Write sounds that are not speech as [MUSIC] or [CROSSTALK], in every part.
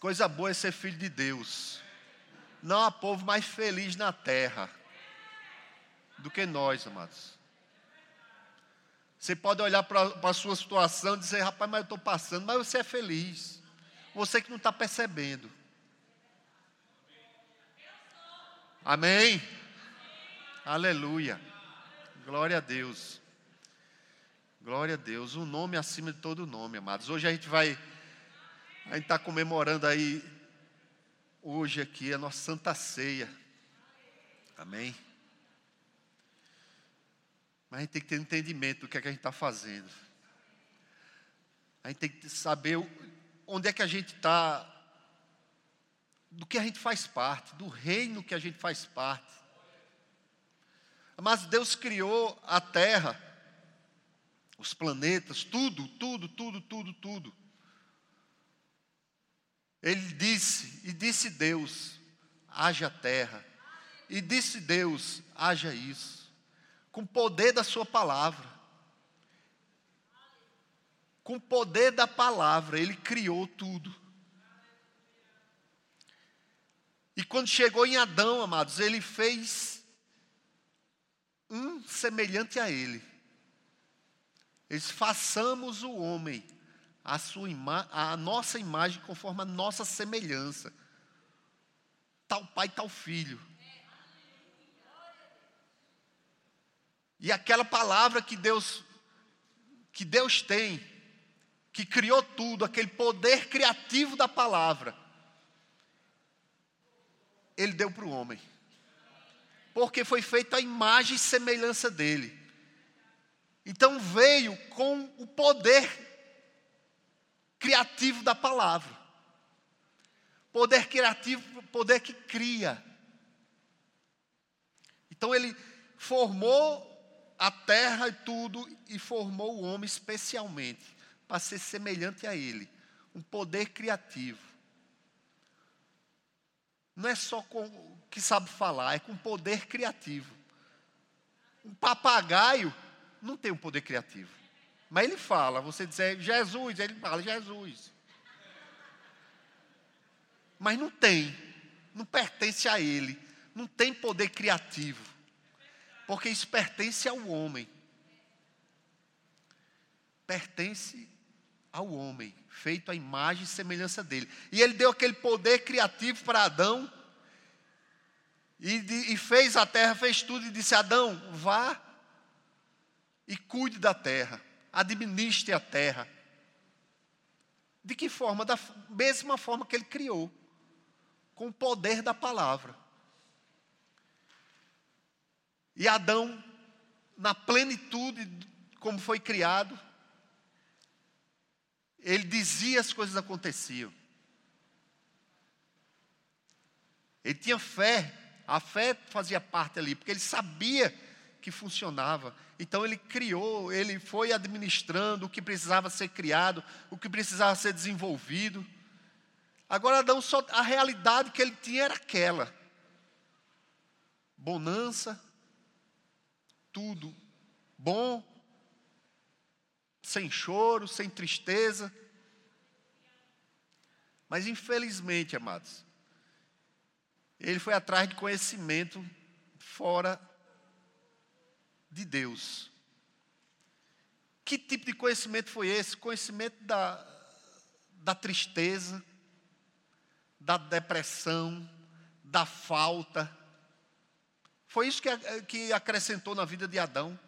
Coisa boa é ser filho de Deus. Não há povo mais feliz na terra do que nós, amados. Você pode olhar para a sua situação e dizer, rapaz, mas eu estou passando, mas você é feliz. Você que não está percebendo. Amém? Aleluia. Glória a Deus. Glória a Deus. Um nome acima de todo nome, amados. Hoje a gente vai. A gente está comemorando aí, hoje aqui, a nossa Santa Ceia. Amém? Mas a gente tem que ter entendimento do que é que a gente está fazendo. A gente tem que saber onde é que a gente está, do que a gente faz parte, do reino que a gente faz parte. Mas Deus criou a terra, os planetas, tudo, tudo, tudo, tudo, tudo. Ele disse, e disse Deus: haja terra. E disse Deus: haja isso com o poder da Sua palavra. Com o poder da palavra, Ele criou tudo. E quando chegou em Adão, amados, Ele fez um semelhante a Ele. Eles façamos o homem a, sua a nossa imagem conforme a nossa semelhança. Tal pai, tal filho. E aquela palavra que Deus que Deus tem, que criou tudo, aquele poder criativo da palavra, ele deu para o homem. Porque foi feita a imagem e semelhança dele. Então veio com o poder criativo da palavra. Poder criativo, poder que cria. Então ele formou a terra e tudo, e formou o homem especialmente para ser semelhante a ele. Um poder criativo. Não é só com que sabe falar, é com poder criativo. Um papagaio não tem um poder criativo. Mas ele fala, você diz Jesus, ele fala Jesus. Mas não tem, não pertence a ele, não tem poder criativo porque isso pertence ao homem. Pertence ao homem, feito à imagem e semelhança dele. E ele deu aquele poder criativo para Adão, e, e fez a terra, fez tudo, e disse: Adão, vá e cuide da terra, administre a terra. De que forma? Da mesma forma que ele criou, com o poder da palavra. E Adão, na plenitude, como foi criado, ele dizia as coisas aconteciam. Ele tinha fé, a fé fazia parte ali, porque ele sabia que funcionava. Então ele criou, ele foi administrando o que precisava ser criado, o que precisava ser desenvolvido. Agora Adão só a realidade que ele tinha era aquela. Bonança, tudo bom, sem choro, sem tristeza. Mas infelizmente, amados, ele foi atrás de conhecimento fora de Deus. Que tipo de conhecimento foi esse? Conhecimento da, da tristeza, da depressão, da falta, foi isso que, que acrescentou na vida de Adão.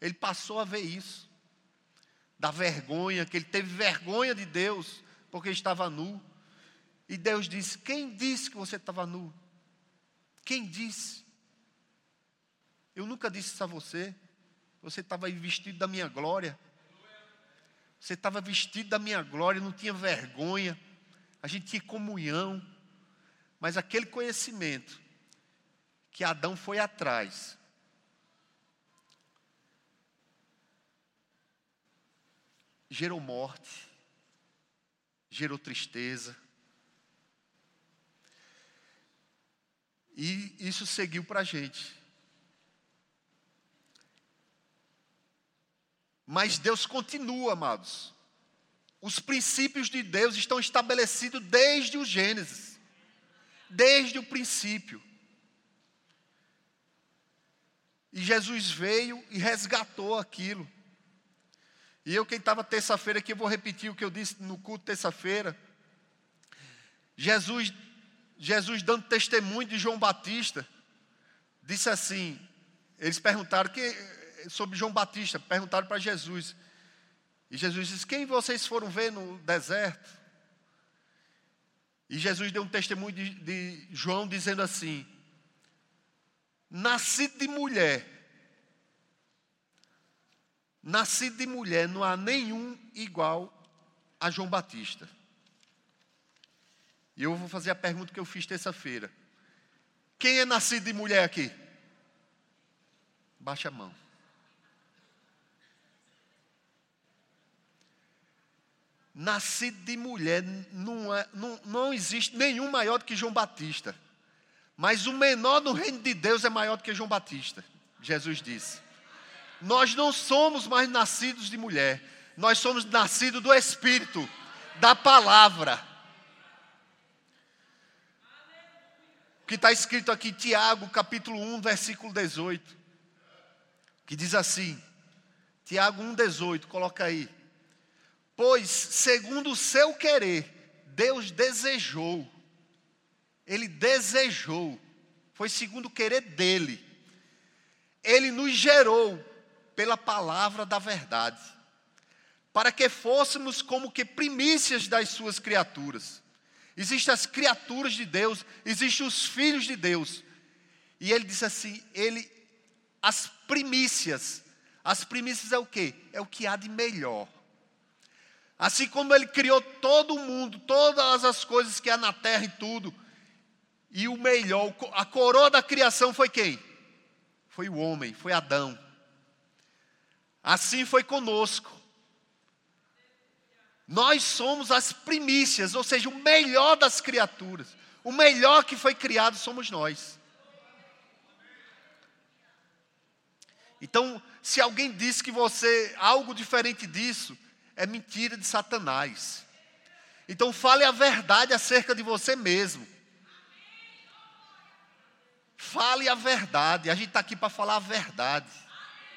Ele passou a ver isso. Da vergonha, que ele teve vergonha de Deus, porque estava nu. E Deus disse: Quem disse que você estava nu? Quem disse? Eu nunca disse isso a você. Você estava vestido da minha glória. Você estava vestido da minha glória, não tinha vergonha. A gente tinha comunhão. Mas aquele conhecimento que Adão foi atrás. Gerou morte, gerou tristeza. E isso seguiu para a gente. Mas Deus continua, amados. os princípios de Deus estão estabelecidos desde o Gênesis, desde o princípio. E Jesus veio e resgatou aquilo. E eu, quem estava terça-feira aqui, eu vou repetir o que eu disse no culto terça-feira. Jesus, Jesus dando testemunho de João Batista, disse assim: eles perguntaram que, sobre João Batista, perguntaram para Jesus. E Jesus disse: Quem vocês foram ver no deserto? E Jesus deu um testemunho de, de João dizendo assim: Nascido de mulher, nascido de mulher, não há nenhum igual a João Batista. E eu vou fazer a pergunta que eu fiz terça-feira: Quem é nascido de mulher aqui? Baixa a mão. Nascido de mulher, não, é, não, não existe nenhum maior do que João Batista. Mas o menor no reino de Deus é maior do que João Batista, Jesus disse. Nós não somos mais nascidos de mulher, nós somos nascidos do Espírito, da palavra. O que está escrito aqui, Tiago, capítulo 1, versículo 18, que diz assim: Tiago 1, 18, coloca aí. Pois, segundo o seu querer, Deus desejou, Ele desejou, foi segundo o querer dEle, Ele nos gerou pela palavra da verdade, para que fôssemos como que primícias das suas criaturas. Existem as criaturas de Deus, existem os filhos de Deus. E ele disse assim: ele, as primícias, as primícias é o que? É o que há de melhor. Assim como ele criou todo o mundo, todas as coisas que há na terra e tudo. E o melhor, a coroa da criação foi quem? Foi o homem, foi Adão. Assim foi conosco. Nós somos as primícias, ou seja, o melhor das criaturas. O melhor que foi criado somos nós. Então, se alguém disse que você algo diferente disso, é mentira de Satanás. Então fale a verdade acerca de você mesmo. Fale a verdade. A gente está aqui para falar a verdade.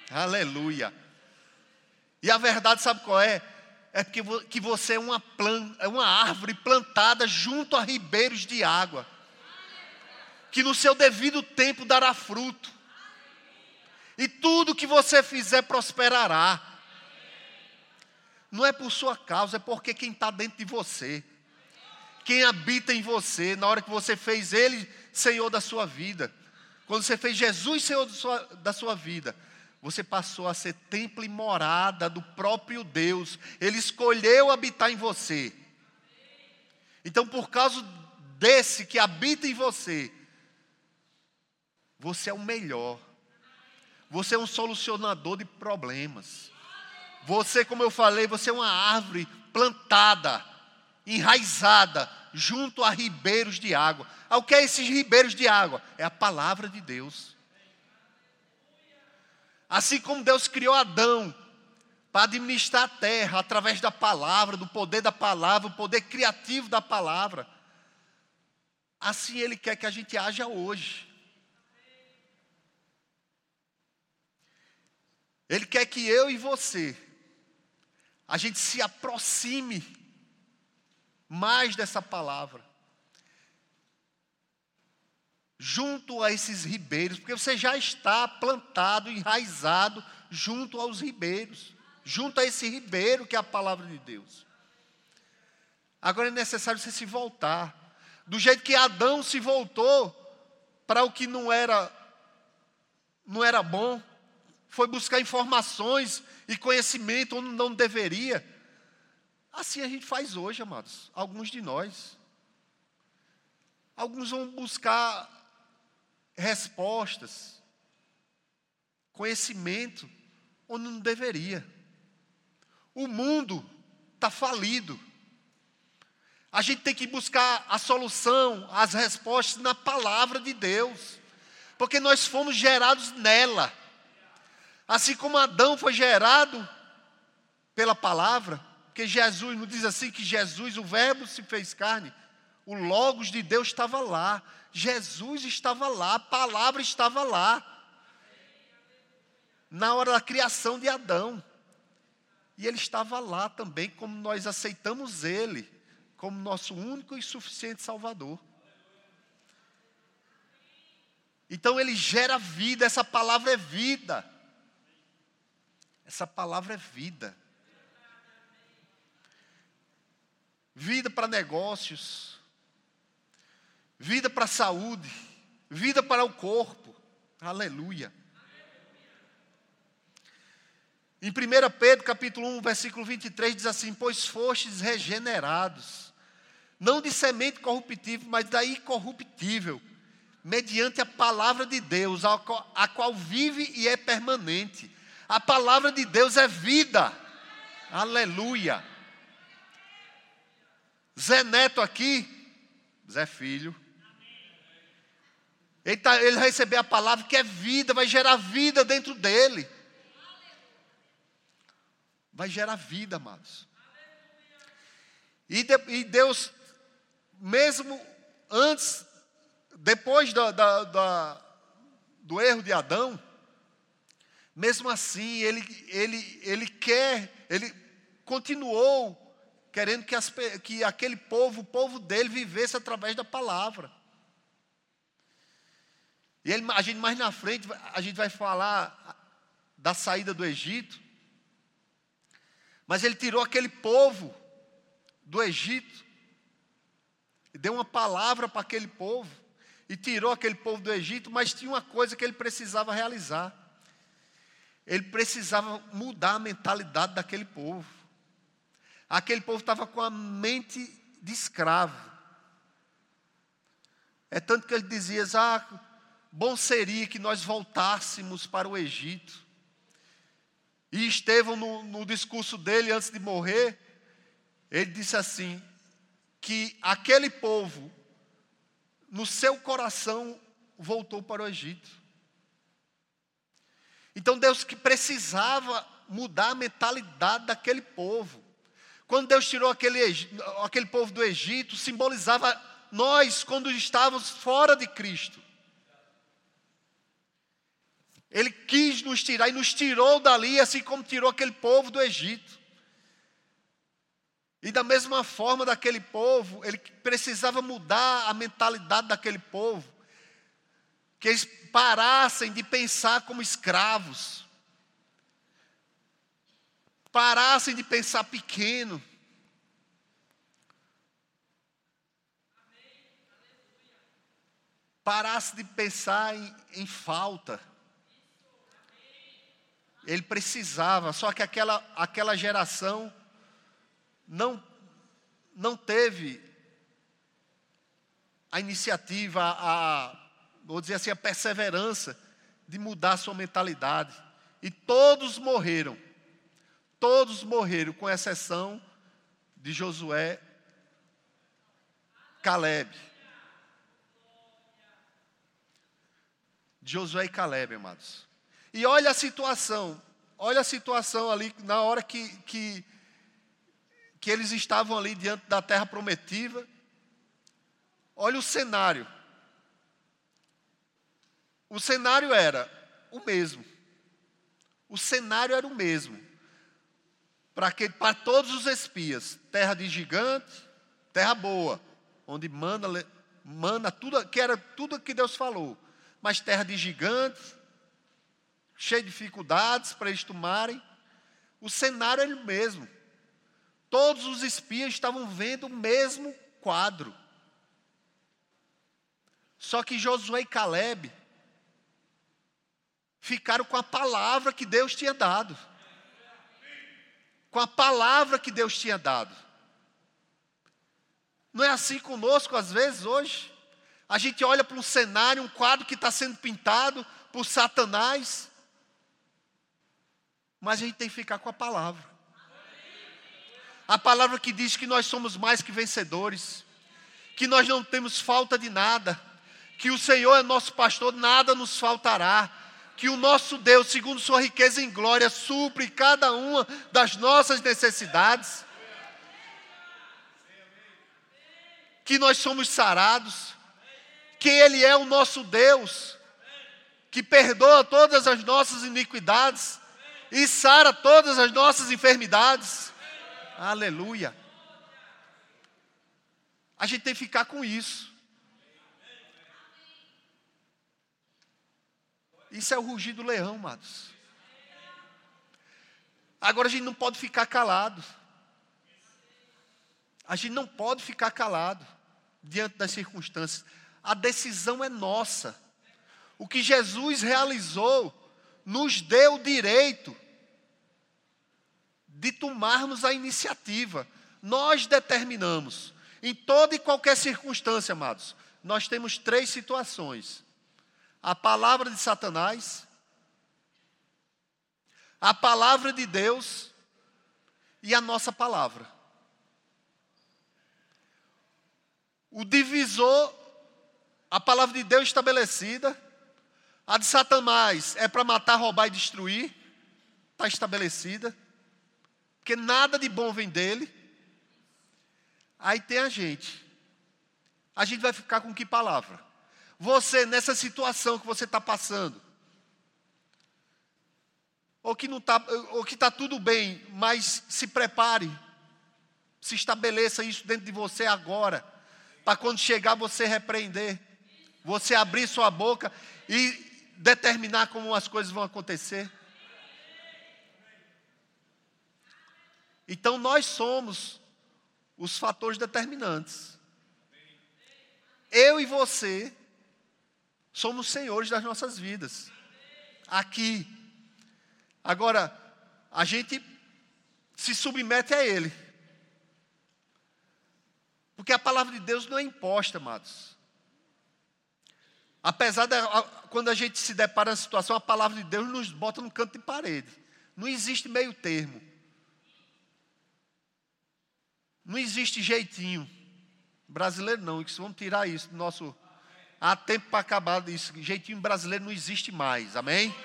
Aleluia. E a verdade, sabe qual é? É porque que você é uma, é uma árvore plantada junto a ribeiros de água. Que no seu devido tempo dará fruto. E tudo que você fizer prosperará. Não é por sua causa, é porque quem está dentro de você, quem habita em você, na hora que você fez Ele Senhor da sua vida, quando você fez Jesus Senhor da sua, da sua vida, você passou a ser templo e morada do próprio Deus, Ele escolheu habitar em você. Então, por causa desse que habita em você, você é o melhor, você é um solucionador de problemas. Você, como eu falei, você é uma árvore plantada, enraizada, junto a ribeiros de água. O que é esses ribeiros de água? É a palavra de Deus. Assim como Deus criou Adão para administrar a terra através da palavra, do poder da palavra, o poder criativo da palavra. Assim Ele quer que a gente haja hoje. Ele quer que eu e você a gente se aproxime mais dessa palavra. Junto a esses ribeiros, porque você já está plantado, enraizado junto aos ribeiros, junto a esse ribeiro que é a palavra de Deus. Agora é necessário você se voltar, do jeito que Adão se voltou para o que não era não era bom, foi buscar informações e conhecimento onde não deveria. Assim a gente faz hoje, amados, alguns de nós. Alguns vão buscar respostas, conhecimento onde não deveria. O mundo está falido. A gente tem que buscar a solução, as respostas na palavra de Deus, porque nós fomos gerados nela. Assim como Adão foi gerado pela palavra, Porque Jesus, não diz assim que Jesus, o Verbo se fez carne? O Logos de Deus estava lá. Jesus estava lá, a palavra estava lá. Na hora da criação de Adão. E ele estava lá também, como nós aceitamos ele, como nosso único e suficiente Salvador. Então ele gera vida, essa palavra é vida. Essa palavra é vida. Vida para negócios, vida para a saúde, vida para o corpo. Aleluia. Em 1 Pedro capítulo 1, versículo 23 diz assim: "Pois fostes regenerados, não de semente corruptível, mas da incorruptível, mediante a palavra de Deus, a qual, vive e é permanente. A palavra de Deus é vida. Aleluia. Zé Neto aqui, Zé Filho. Ele, tá, ele recebeu a palavra que é vida, vai gerar vida dentro dele. Vai gerar vida, amados. E, de, e Deus, mesmo antes depois da, da, da, do erro de Adão, mesmo assim, ele, ele, ele quer, ele continuou querendo que, as, que aquele povo, o povo dele, vivesse através da palavra. E ele, a gente mais na frente, a gente vai falar da saída do Egito. Mas ele tirou aquele povo do Egito e deu uma palavra para aquele povo e tirou aquele povo do Egito, mas tinha uma coisa que ele precisava realizar. Ele precisava mudar a mentalidade daquele povo. Aquele povo estava com a mente de escravo. É tanto que ele dizia: ah, bom seria que nós voltássemos para o Egito. E Estevão, no, no discurso dele antes de morrer, ele disse assim: que aquele povo no seu coração voltou para o Egito. Então Deus que precisava mudar a mentalidade daquele povo. Quando Deus tirou aquele, aquele povo do Egito, simbolizava nós quando estávamos fora de Cristo. Ele quis nos tirar e nos tirou dali, assim como tirou aquele povo do Egito. E da mesma forma daquele povo, ele precisava mudar a mentalidade daquele povo, que eles parassem de pensar como escravos, parassem de pensar pequeno. Parasse de pensar em, em falta. Ele precisava, só que aquela, aquela geração não, não teve a iniciativa, a, vou dizer assim, a perseverança de mudar a sua mentalidade. E todos morreram. Todos morreram, com exceção de Josué, Caleb. Josué e Caleb, amados. E olha a situação, olha a situação ali na hora que, que que eles estavam ali diante da terra prometida. Olha o cenário. O cenário era o mesmo. O cenário era o mesmo. Para que para todos os espias, terra de gigante, terra boa, onde manda manda tudo que era tudo que Deus falou, mas terra de gigantes, cheia de dificuldades para eles tomarem. O cenário era o mesmo. Todos os espias estavam vendo o mesmo quadro. Só que Josué e Caleb ficaram com a palavra que Deus tinha dado. Com a palavra que Deus tinha dado. Não é assim conosco às vezes hoje? A gente olha para um cenário, um quadro que está sendo pintado por Satanás, mas a gente tem que ficar com a palavra. A palavra que diz que nós somos mais que vencedores, que nós não temos falta de nada, que o Senhor é nosso pastor, nada nos faltará, que o nosso Deus, segundo Sua riqueza em glória, supre cada uma das nossas necessidades. Que nós somos sarados, que Ele é o nosso Deus, que perdoa todas as nossas iniquidades e sara todas as nossas enfermidades. Aleluia. A gente tem que ficar com isso. Isso é o rugir do leão, amados. Agora a gente não pode ficar calado. A gente não pode ficar calado diante das circunstâncias. A decisão é nossa. O que Jesus realizou nos deu o direito de tomarmos a iniciativa. Nós determinamos. Em toda e qualquer circunstância, amados, nós temos três situações: a palavra de Satanás, a palavra de Deus e a nossa palavra. O divisor, a palavra de Deus estabelecida, a de Satanás é para matar, roubar e destruir, está estabelecida, porque nada de bom vem dele. Aí tem a gente. A gente vai ficar com que palavra? Você, nessa situação que você está passando, ou que está, está tudo bem, mas se prepare, se estabeleça isso dentro de você agora, para quando chegar você repreender, você abrir sua boca e determinar como as coisas vão acontecer. Então nós somos os fatores determinantes. Eu e você somos senhores das nossas vidas. Aqui. Agora, a gente se submete a Ele. Porque a palavra de Deus não é imposta, amados. Apesar de quando a gente se depara na situação, a palavra de Deus nos bota no canto de parede. Não existe meio termo. Não existe jeitinho. Brasileiro não, vamos tirar isso do nosso. Há tempo para acabar isso. Jeitinho brasileiro não existe mais. Amém?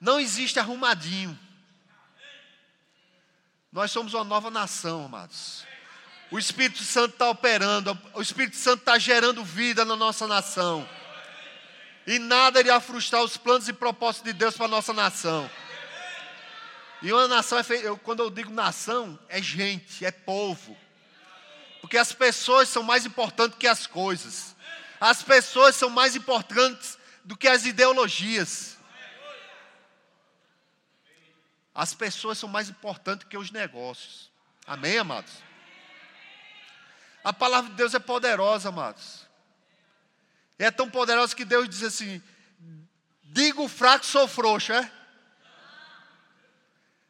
Não existe arrumadinho. Nós somos uma nova nação, amados. O Espírito Santo está operando, o Espírito Santo está gerando vida na nossa nação. E nada irá frustrar os planos e propósitos de Deus para a nossa nação. E uma nação é feita, quando eu digo nação, é gente, é povo. Porque as pessoas são mais importantes que as coisas. As pessoas são mais importantes do que as ideologias. As pessoas são mais importantes que os negócios. Amém, amados? A palavra de Deus é poderosa, amados. É tão poderosa que Deus diz assim: digo fraco, sou frouxo, é?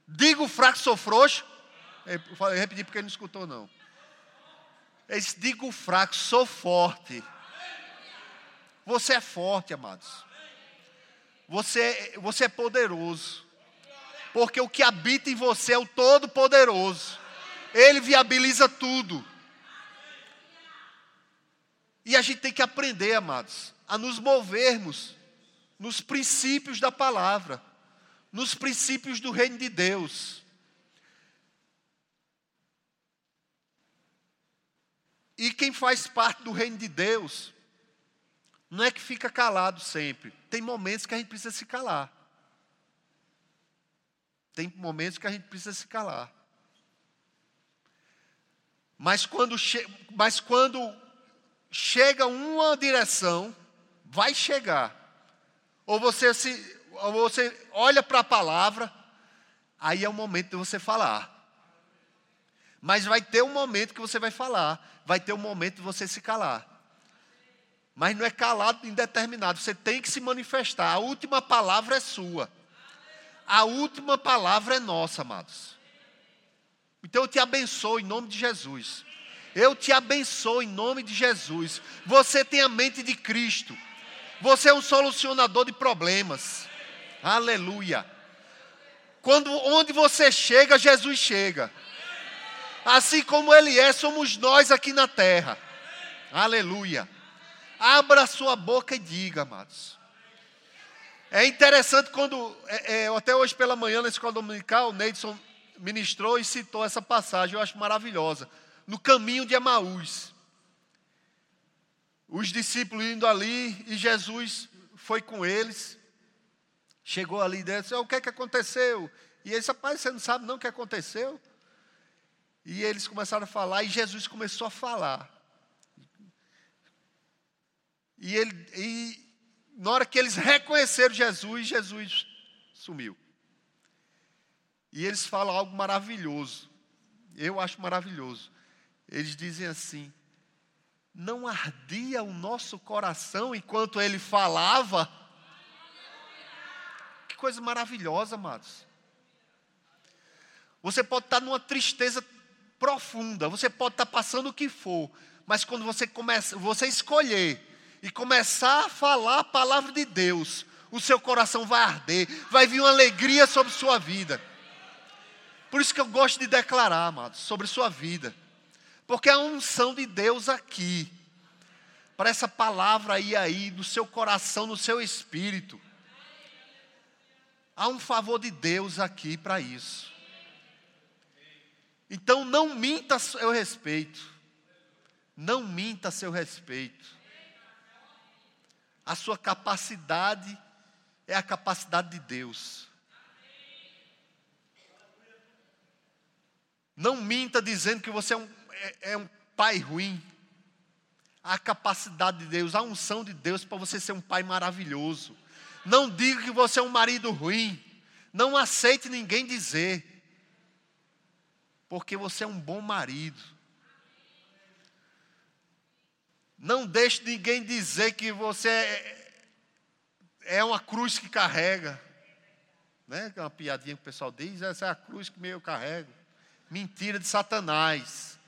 Digo fraco, sou frouxo. Eu repeti porque ele não escutou, não. Ele disse, digo fraco, sou forte. Você é forte, amados. Você, você é poderoso. Porque o que habita em você é o Todo-Poderoso. Ele viabiliza tudo. E a gente tem que aprender, amados, a nos movermos nos princípios da palavra nos princípios do reino de Deus. E quem faz parte do reino de Deus, não é que fica calado sempre. Tem momentos que a gente precisa se calar. Tem momentos que a gente precisa se calar. Mas quando, che mas quando chega uma direção, vai chegar. Ou você se você olha para a palavra, aí é o momento de você falar. Mas vai ter um momento que você vai falar, vai ter um momento de você se calar. Mas não é calado indeterminado, você tem que se manifestar. A última palavra é sua. A última palavra é nossa, amados. Então eu te abençoo em nome de Jesus. Eu te abençoo em nome de Jesus. Você tem a mente de Cristo. Você é um solucionador de problemas. Aleluia. Quando onde você chega, Jesus chega. Assim como ele é, somos nós aqui na terra. Aleluia. Abra sua boca e diga, amados. É interessante quando, é, é, até hoje pela manhã na escola dominical, o Neidson ministrou e citou essa passagem, eu acho maravilhosa. No caminho de Emaús. os discípulos indo ali e Jesus foi com eles. Chegou ali dentro, o que é que aconteceu? E eles, rapaz, você não sabe não o que aconteceu? E eles começaram a falar e Jesus começou a falar. E, ele, e na hora que eles reconheceram Jesus, Jesus sumiu. E eles falam algo maravilhoso. Eu acho maravilhoso. Eles dizem assim: Não ardia o nosso coração enquanto ele falava? Que coisa maravilhosa, amados. Você pode estar numa tristeza profunda, você pode estar passando o que for, mas quando você começa, você escolher e começar a falar a palavra de Deus, o seu coração vai arder, vai vir uma alegria sobre sua vida. Por isso que eu gosto de declarar, amados, sobre sua vida. Porque a unção de Deus aqui, para essa palavra aí aí, no seu coração, no seu espírito. Há um favor de Deus aqui para isso. Então não minta a seu respeito. Não minta a seu respeito. A sua capacidade é a capacidade de Deus. Não minta dizendo que você é um, é, é um pai ruim. A capacidade de Deus, a unção de Deus para você ser um pai maravilhoso. Não diga que você é um marido ruim. Não aceite ninguém dizer. Porque você é um bom marido. Não deixe ninguém dizer que você é, é uma cruz que carrega. Né? É uma piadinha que o pessoal diz, essa é a cruz que eu carrego. Mentira de Satanás.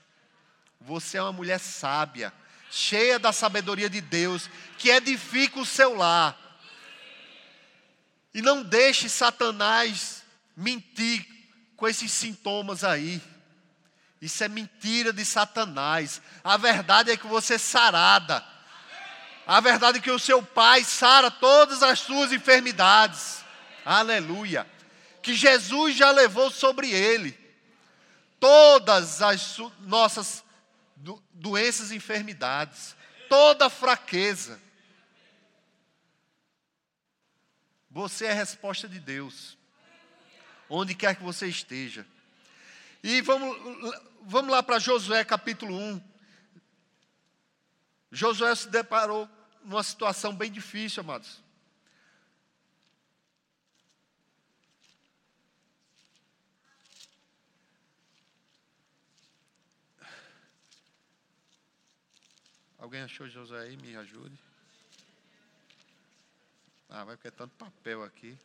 Você é uma mulher sábia, cheia da sabedoria de Deus, que edifica o seu lar. E não deixe Satanás mentir com esses sintomas aí. Isso é mentira de Satanás. A verdade é que você é sarada. A verdade é que o seu pai sara todas as suas enfermidades. Aleluia. Que Jesus já levou sobre ele todas as nossas doenças e enfermidades, toda fraqueza. Você é a resposta de Deus, onde quer que você esteja. E vamos, vamos lá para Josué capítulo 1. Josué se deparou numa situação bem difícil, amados. Alguém achou Josué aí? Me ajude. Ah, vai porque é tanto papel aqui.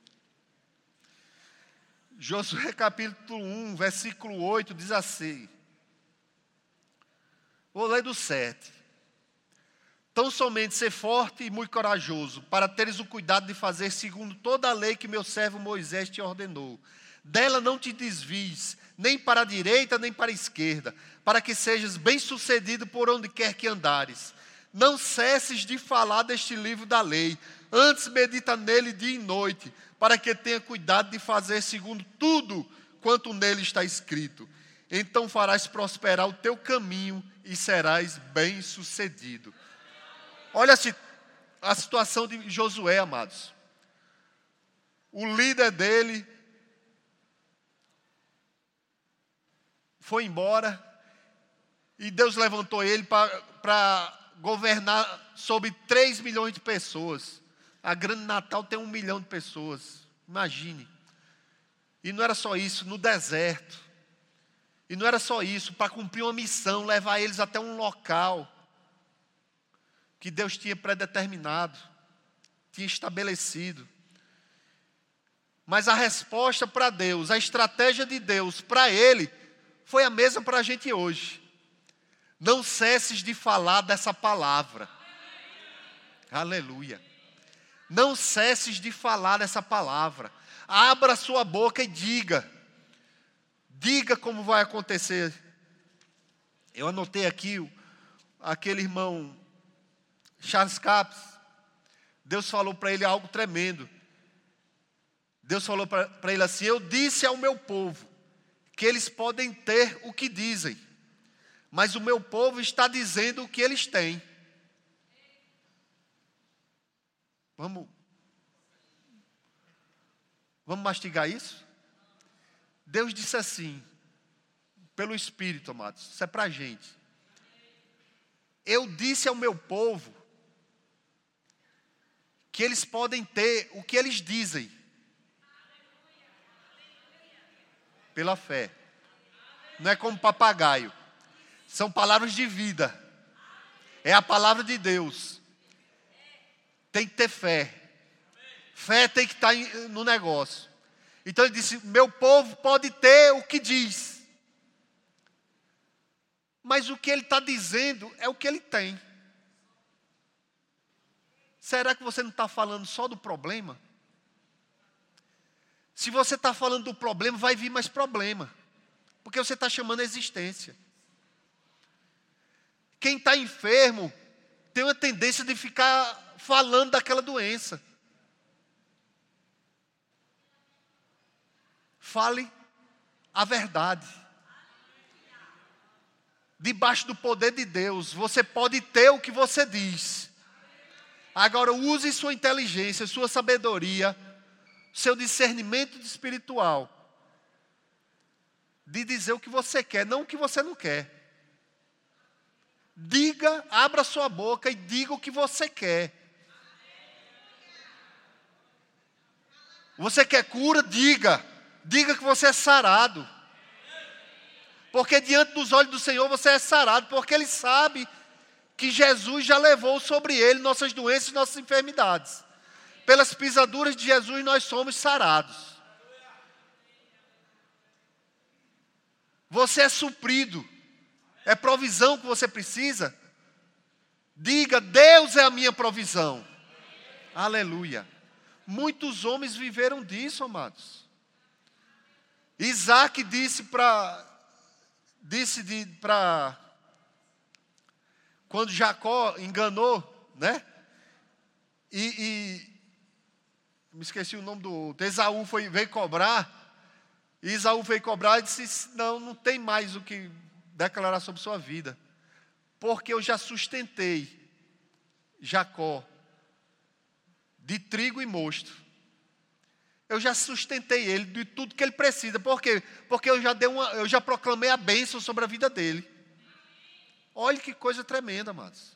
Josué capítulo 1, versículo 8 diz assim. Vou ler do 7. Tão somente ser forte e muito corajoso, para teres o cuidado de fazer segundo toda a lei que meu servo Moisés te ordenou. Dela não te desvies, nem para a direita, nem para a esquerda, para que sejas bem-sucedido por onde quer que andares. Não cesses de falar deste livro da lei, antes medita nele dia e noite, para que tenha cuidado de fazer segundo tudo quanto nele está escrito. Então farás prosperar o teu caminho e serás bem-sucedido. Olha a situação de Josué, amados. O líder dele foi embora e Deus levantou ele para governar sobre 3 milhões de pessoas. A Grande Natal tem um milhão de pessoas. Imagine. E não era só isso, no deserto. E não era só isso, para cumprir uma missão, levar eles até um local que Deus tinha predeterminado, tinha estabelecido. Mas a resposta para Deus, a estratégia de Deus para ele, foi a mesma para a gente hoje. Não cesses de falar dessa palavra. Aleluia. Não cesses de falar dessa palavra. Abra sua boca e diga. Diga como vai acontecer. Eu anotei aqui aquele irmão Charles Capps. Deus falou para ele algo tremendo. Deus falou para ele assim: Eu disse ao meu povo que eles podem ter o que dizem, mas o meu povo está dizendo o que eles têm. Vamos. Vamos mastigar isso? Deus disse assim, pelo Espírito, amados, isso é para a gente. Eu disse ao meu povo que eles podem ter o que eles dizem, pela fé. Não é como papagaio, são palavras de vida, é a palavra de Deus. Tem que ter fé, fé tem que estar no negócio. Então ele disse: Meu povo pode ter o que diz. Mas o que ele está dizendo é o que ele tem. Será que você não está falando só do problema? Se você está falando do problema, vai vir mais problema. Porque você está chamando a existência. Quem está enfermo tem uma tendência de ficar falando daquela doença. Fale a verdade. Debaixo do poder de Deus, você pode ter o que você diz. Agora, use sua inteligência, sua sabedoria, seu discernimento espiritual, de dizer o que você quer, não o que você não quer. Diga, abra sua boca e diga o que você quer. Você quer cura? Diga. Diga que você é sarado. Porque diante dos olhos do Senhor você é sarado, porque Ele sabe que Jesus já levou sobre Ele nossas doenças e nossas enfermidades. Pelas pisaduras de Jesus nós somos sarados. Você é suprido. É provisão que você precisa? Diga: Deus é a minha provisão. Aleluia. Muitos homens viveram disso, amados. Isaac disse para disse para quando Jacó enganou, né? E, e, me esqueci o nome do outro. Esaú foi veio cobrar. E Esaú veio cobrar e disse: "Não, não tem mais o que declarar sobre sua vida, porque eu já sustentei Jacó de trigo e mosto. Eu já sustentei ele de tudo que ele precisa. Por quê? Porque eu já, dei uma, eu já proclamei a bênção sobre a vida dele. Olha que coisa tremenda, amados.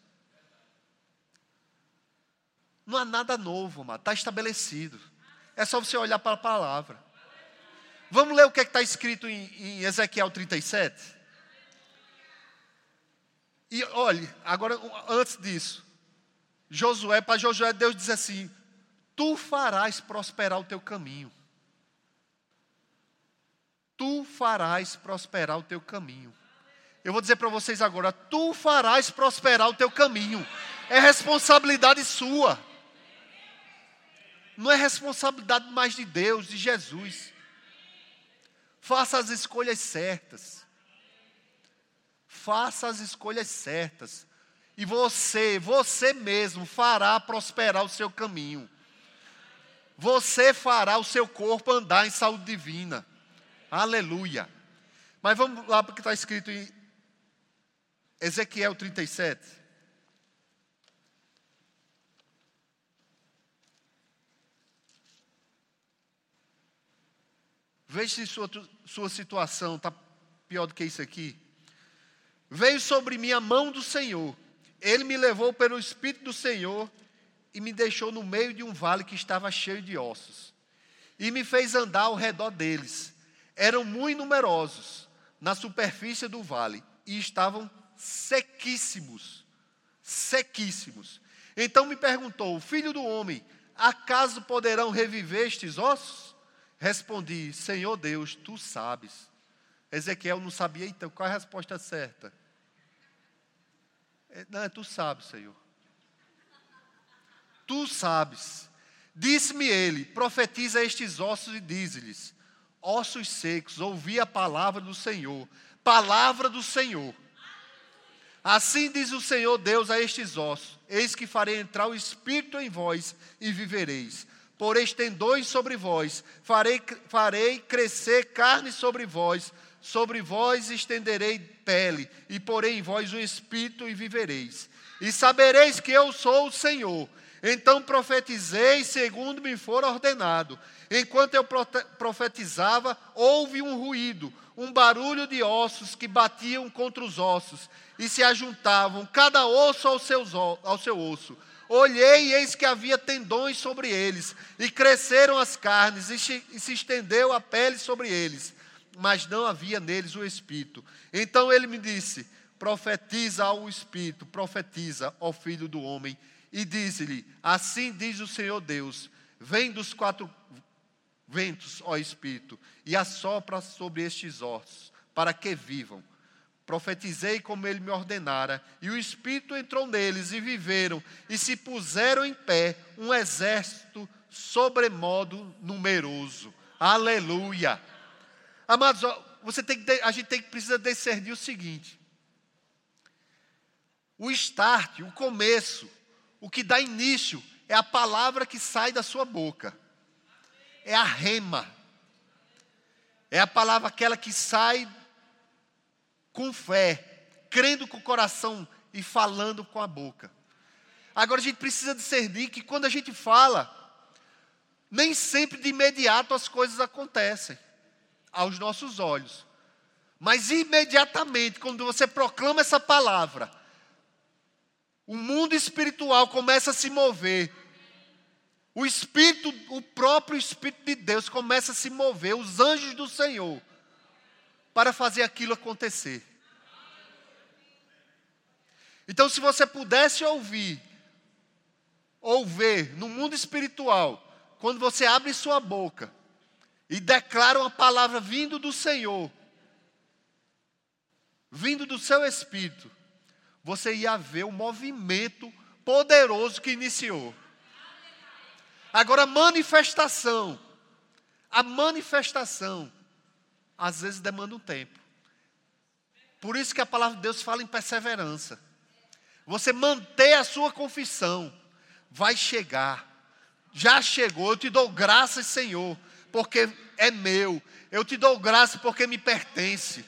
Não há nada novo, amado. Está estabelecido. É só você olhar para a palavra. Vamos ler o que é está escrito em, em Ezequiel 37? E olhe, agora antes disso, Josué, para Josué, Deus diz assim: Tu farás prosperar o teu caminho. Tu farás prosperar o teu caminho. Eu vou dizer para vocês agora: tu farás prosperar o teu caminho. É responsabilidade sua. Não é responsabilidade mais de Deus, de Jesus. Faça as escolhas certas. Faça as escolhas certas. E você, você mesmo fará prosperar o seu caminho. Você fará o seu corpo andar em saúde divina. Aleluia. Mas vamos lá para o que está escrito em Ezequiel 37. Veja se sua, sua situação está pior do que isso aqui. Veio sobre mim a mão do Senhor. Ele me levou pelo Espírito do Senhor e me deixou no meio de um vale que estava cheio de ossos. E me fez andar ao redor deles. Eram muito numerosos na superfície do vale e estavam sequíssimos. Sequíssimos. Então me perguntou: Filho do homem, acaso poderão reviver estes ossos? Respondi: Senhor Deus, tu sabes. Ezequiel não sabia, então, qual é a resposta certa? É, não, tu sabes, Senhor tu sabes. Disse-me ele: profetiza estes ossos e dize-lhes: ossos secos, ouvi a palavra do Senhor. Palavra do Senhor. Assim diz o Senhor Deus a estes ossos: Eis que farei entrar o espírito em vós e vivereis. Porém, tendões sobre vós, farei, farei crescer carne sobre vós, sobre vós estenderei pele, e porei em vós o espírito e vivereis. E sabereis que eu sou o Senhor Então profetizei segundo me for ordenado. Enquanto eu profetizava, houve um ruído, um barulho de ossos que batiam contra os ossos e se ajuntavam, cada osso ao, ao seu osso. Olhei e eis que havia tendões sobre eles, e cresceram as carnes, e se estendeu a pele sobre eles, mas não havia neles o espírito. Então ele me disse: Profetiza ao espírito, profetiza ao filho do homem, e diz-lhe: Assim diz o Senhor Deus: Vem dos quatro ventos, ó espírito, e assopra sobre estes ossos, para que vivam. Profetizei como ele me ordenara, e o Espírito entrou neles, e viveram, e se puseram em pé um exército sobremodo numeroso. Aleluia! Amados, você tem que, a gente tem precisa discernir o seguinte: o start, o começo, o que dá início, é a palavra que sai da sua boca, é a rema, é a palavra aquela que sai com fé, crendo com o coração e falando com a boca. Agora a gente precisa discernir que quando a gente fala, nem sempre de imediato as coisas acontecem aos nossos olhos. Mas imediatamente, quando você proclama essa palavra, o mundo espiritual começa a se mover. O Espírito, o próprio Espírito de Deus começa a se mover, os anjos do Senhor para fazer aquilo acontecer. Então, se você pudesse ouvir, ou ver no mundo espiritual, quando você abre sua boca e declara uma palavra vindo do Senhor, vindo do seu espírito, você ia ver o movimento poderoso que iniciou. Agora, manifestação, a manifestação às vezes demanda um tempo. Por isso que a palavra de Deus fala em perseverança. Você manter a sua confissão, vai chegar. Já chegou, eu te dou graças, Senhor, porque é meu. Eu te dou graça porque me pertence.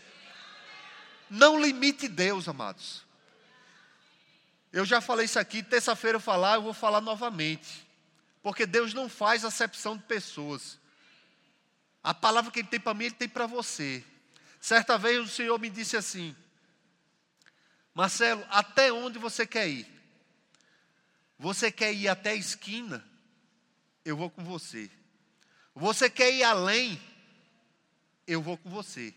Não limite Deus, amados. Eu já falei isso aqui, terça-feira eu falar, eu vou falar novamente. Porque Deus não faz acepção de pessoas. A palavra que Ele tem para mim, Ele tem para você. Certa vez o Senhor me disse assim: Marcelo, até onde você quer ir? Você quer ir até a esquina? Eu vou com você. Você quer ir além? Eu vou com você.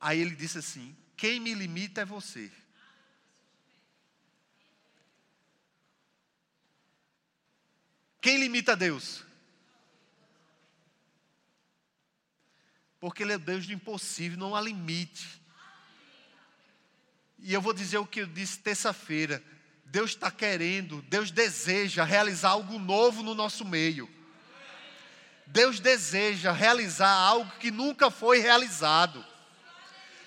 Aí ele disse assim: Quem me limita é você. Quem limita Deus? Porque Ele é Deus do impossível, não há limite. E eu vou dizer o que eu disse terça-feira. Deus está querendo, Deus deseja realizar algo novo no nosso meio. Deus deseja realizar algo que nunca foi realizado.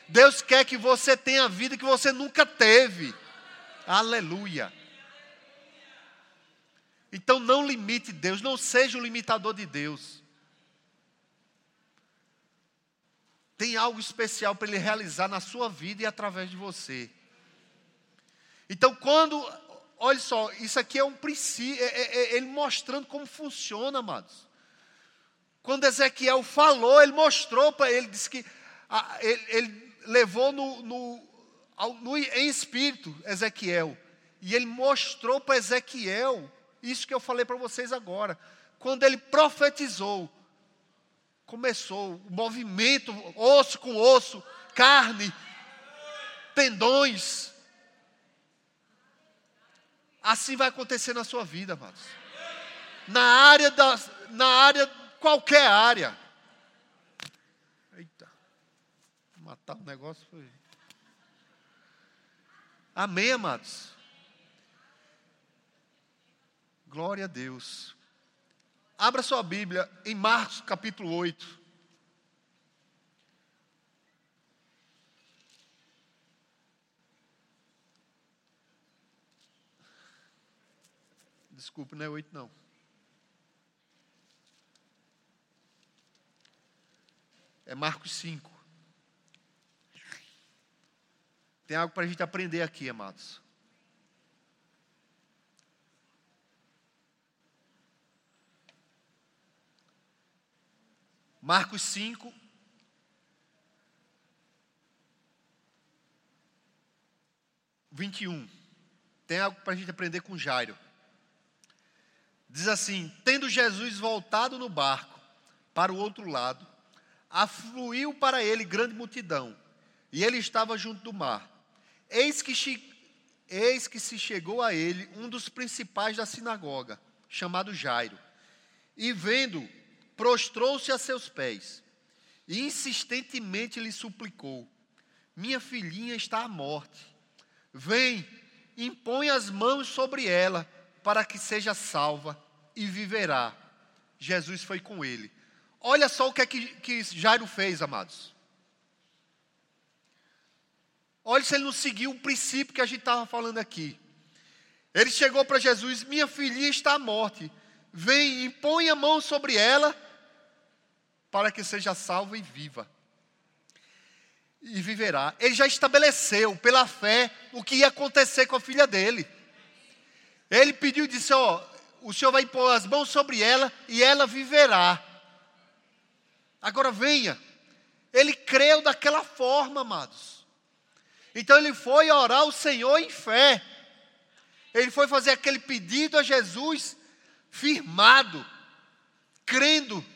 Deus quer que você tenha a vida que você nunca teve. Aleluia. Então não limite Deus, não seja o limitador de Deus. tem algo especial para Ele realizar na sua vida e através de você. Então, quando, olha só, isso aqui é um princípio, é, é, é ele mostrando como funciona, amados. Quando Ezequiel falou, ele mostrou para ele, disse que a, ele, ele, levou no, no, no, em espírito Ezequiel, e ele mostrou para Ezequiel isso que eu falei para vocês agora. Quando ele profetizou, começou o movimento, osso com osso, carne, tendões. Assim vai acontecer na sua vida, amados. Na área da, na área, qualquer área. Eita, matar o negócio foi. Amém, amados. Glória a Deus. Abra sua Bíblia em Marcos capítulo 8. Desculpe, não é 8 não. É Marcos 5. Tem algo para a gente aprender aqui, amados. Marcos 5. Vinte e um. Tem algo para a gente aprender com Jairo. Diz assim: Tendo Jesus voltado no barco para o outro lado, afluiu para ele grande multidão, e ele estava junto do mar. Eis que, eis que se chegou a ele um dos principais da sinagoga, chamado Jairo, e vendo, prostrou-se a seus pés, e insistentemente lhe suplicou: Minha filhinha está à morte. Vem, impõe as mãos sobre ela, para que seja salva e viverá. Jesus foi com ele. Olha só o que é que, que Jairo fez, amados. Olha se ele não seguiu o princípio que a gente estava falando aqui. Ele chegou para Jesus: Minha filhinha está à morte. Vem, impõe a mão sobre ela, para que seja salva e viva. E viverá. Ele já estabeleceu, pela fé, o que ia acontecer com a filha dele. Ele pediu e disse: Ó, o Senhor vai impor as mãos sobre ela e ela viverá. Agora venha. Ele creu daquela forma, amados. Então ele foi orar ao Senhor em fé. Ele foi fazer aquele pedido a Jesus firmado, crendo.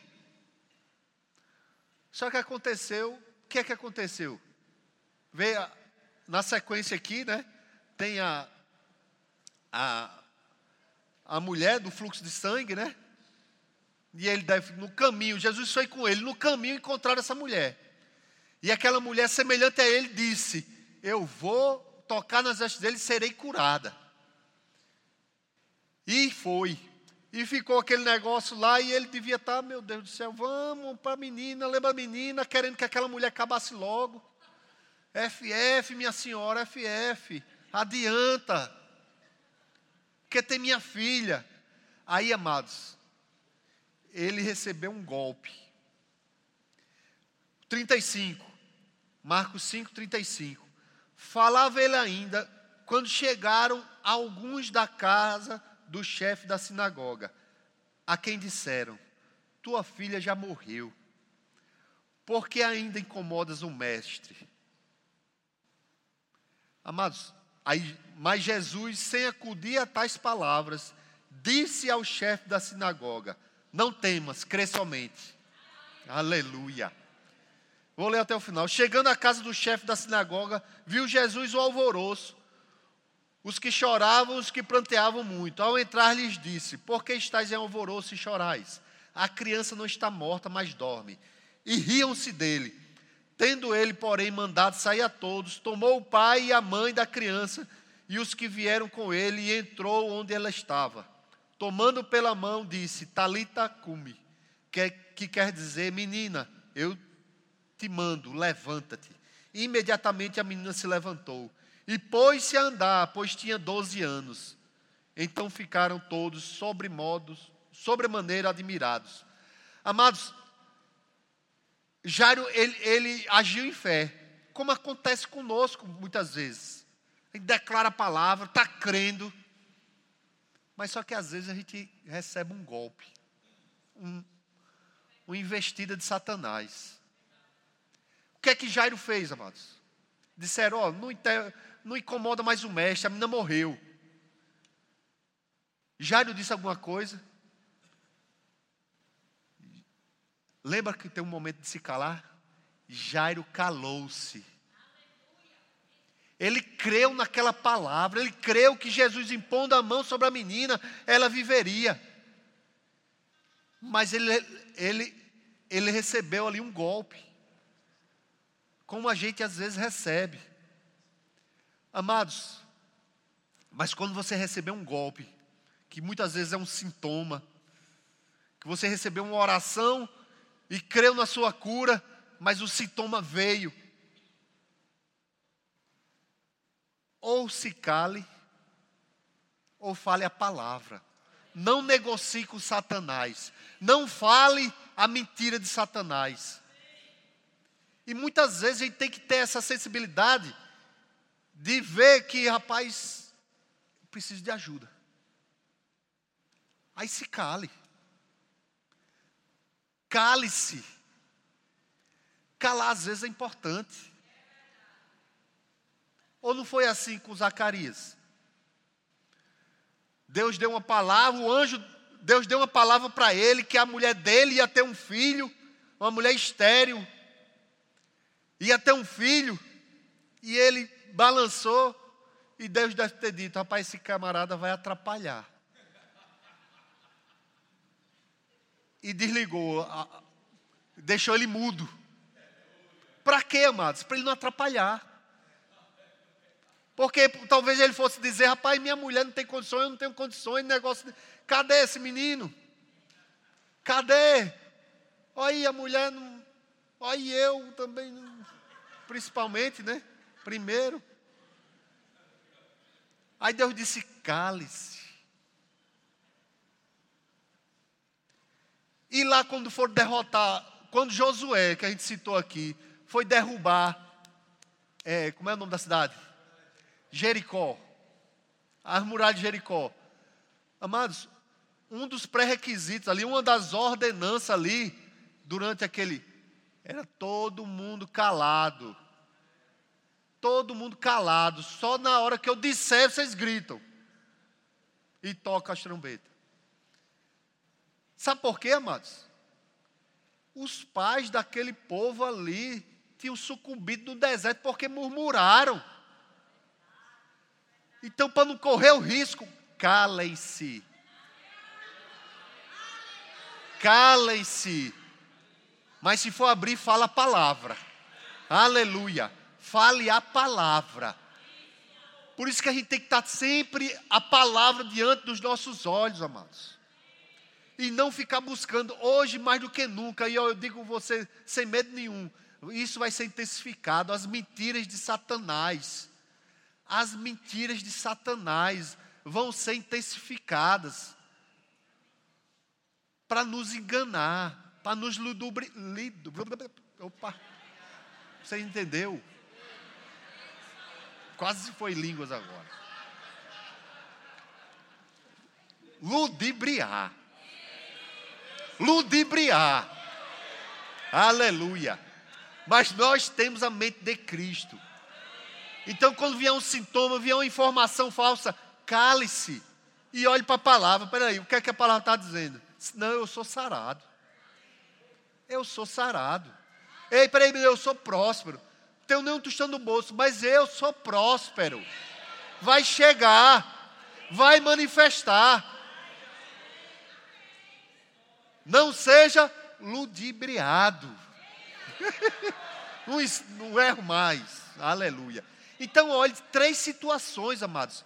Só que aconteceu, o que é que aconteceu? Veja, na sequência aqui, né? Tem a, a, a mulher do fluxo de sangue, né? E ele deve, no caminho, Jesus foi com ele, no caminho encontraram essa mulher. E aquela mulher, semelhante a ele, disse: Eu vou tocar nas vestes dele e serei curada. E foi. E ficou aquele negócio lá e ele devia estar, meu Deus do céu, vamos para a menina, lembra a menina, querendo que aquela mulher acabasse logo. FF, minha senhora, FF, adianta. Porque tem minha filha. Aí, amados, ele recebeu um golpe. 35, Marcos 5, 35. Falava ele ainda, quando chegaram alguns da casa do chefe da sinagoga, a quem disseram: Tua filha já morreu, por que ainda incomodas o mestre? Amados, aí, mas Jesus, sem acudir a tais palavras, disse ao chefe da sinagoga: Não temas, crê somente. Aleluia. Vou ler até o final. Chegando à casa do chefe da sinagoga, viu Jesus o alvoroço os que choravam, os que planteavam muito. Ao entrar, lhes disse: Por que estáis em alvoroço e chorais? A criança não está morta, mas dorme. E riam-se dele. Tendo ele, porém, mandado sair a todos, tomou o pai e a mãe da criança e os que vieram com ele e entrou onde ela estava. Tomando pela mão, disse: Talita cumi, que, que quer dizer, menina, eu te mando, levanta-te. Imediatamente a menina se levantou e pôs-se a andar, pois tinha doze anos. Então ficaram todos sobremodos, sobremaneira admirados. Amados, Jairo, ele, ele agiu em fé, como acontece conosco muitas vezes. Gente declara a palavra, está crendo, mas só que às vezes a gente recebe um golpe, um, uma investida de Satanás. O que é que Jairo fez, amados? Disseram, ó, oh, não, não incomoda mais o mestre, a menina morreu. Jairo disse alguma coisa? Lembra que tem um momento de se calar? Jairo calou-se. Ele creu naquela palavra, ele creu que Jesus impondo a mão sobre a menina, ela viveria. Mas ele, ele, ele recebeu ali um golpe, como a gente às vezes recebe. Amados, mas quando você receber um golpe, que muitas vezes é um sintoma, que você recebeu uma oração e creu na sua cura, mas o sintoma veio. Ou se cale, ou fale a palavra. Não negocie com Satanás. Não fale a mentira de Satanás. E muitas vezes a gente tem que ter essa sensibilidade de ver que, rapaz, preciso de ajuda. Aí se cale. Cale-se. Calar às vezes é importante. Ou não foi assim com Zacarias? Deus deu uma palavra, o anjo, Deus deu uma palavra para ele que a mulher dele ia ter um filho, uma mulher estéril, ia ter um filho, e ele balançou, e Deus deve ter dito: rapaz, esse camarada vai atrapalhar. E desligou, deixou ele mudo. Para quê, amados? Para ele não atrapalhar. Porque talvez ele fosse dizer, rapaz, minha mulher não tem condições, eu não tenho condições, negócio. Cadê esse menino? Cadê? Olha aí, a mulher não. Olha eu também, não... principalmente, né? Primeiro. Aí Deus disse: cale-se. E lá, quando for derrotar, quando Josué, que a gente citou aqui, foi derrubar, é, como é o nome da cidade? Jericó. As muralhas de Jericó. Amados, um dos pré-requisitos ali, uma das ordenanças ali, durante aquele, era todo mundo calado. Todo mundo calado. Só na hora que eu disser, vocês gritam. E toca as trombetas. Sabe por quê, amados? Os pais daquele povo ali tinham sucumbido no deserto porque murmuraram. Então, para não correr o risco, calem-se. Calem-se. Mas se for abrir, fala a palavra. Aleluia. Fale a palavra. Por isso que a gente tem que estar sempre a palavra diante dos nossos olhos, amados. E não ficar buscando hoje mais do que nunca. E eu digo você sem medo nenhum isso vai ser intensificado. As mentiras de Satanás, as mentiras de Satanás vão ser intensificadas para nos enganar, para nos ludubri... Opa, você entendeu? Quase foi línguas agora. Ludibriar. Ludibriar. Aleluia mas nós temos a mente de Cristo. Então, quando vier um sintoma, vier uma informação falsa, cale-se e olhe para a palavra. Peraí, o que é que a palavra está dizendo? Não, eu sou sarado. Eu sou sarado. Ei, peraí, eu sou próspero. Tenho nem um tostão no bolso, mas eu sou próspero. Vai chegar, vai manifestar. Não seja ludibriado. [LAUGHS] não, não erro mais. Aleluia. Então, olhe, três situações, amados,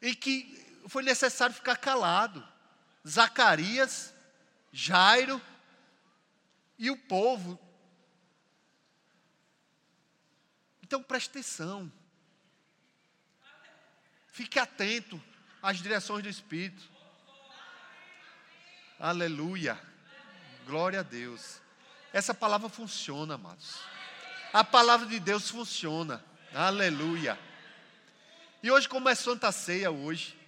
em que foi necessário ficar calado. Zacarias, Jairo e o povo. Então preste atenção. Fique atento às direções do Espírito. Aleluia. Glória a Deus. Essa palavra funciona, amados. A palavra de Deus funciona. Aleluia. E hoje, como é Santa Ceia hoje,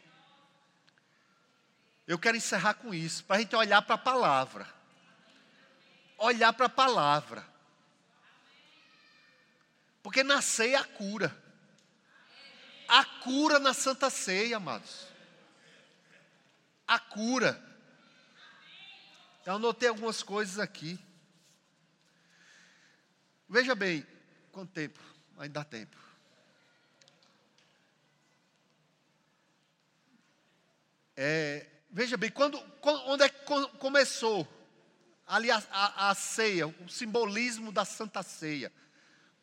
eu quero encerrar com isso, para a gente olhar para a palavra. Olhar para a palavra. Porque na ceia a cura. A cura na Santa Ceia, amados. A cura. Eu anotei algumas coisas aqui. Veja bem, quanto tempo? Ainda dá tempo. É, veja bem, quando, quando, onde é que começou ali a, a, a ceia, o simbolismo da Santa Ceia?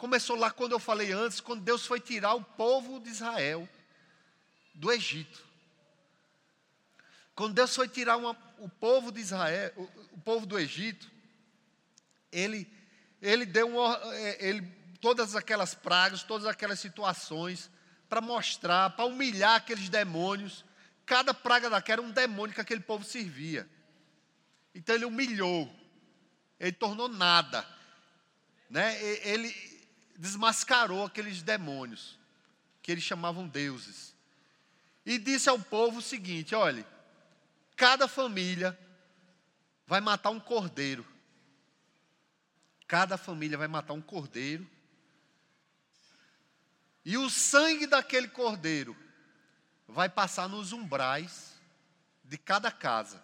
Começou lá quando eu falei antes, quando Deus foi tirar o povo de Israel do Egito. Quando Deus foi tirar uma, o povo de Israel, o, o povo do Egito, ele ele deu é, ele, todas aquelas pragas, todas aquelas situações, para mostrar, para humilhar aqueles demônios. Cada praga daquela era um demônio que aquele povo servia. Então ele humilhou, ele tornou nada, né? ele desmascarou aqueles demônios, que eles chamavam deuses. E disse ao povo o seguinte: olhe, cada família vai matar um cordeiro Cada família vai matar um cordeiro. E o sangue daquele cordeiro vai passar nos umbrais de cada casa.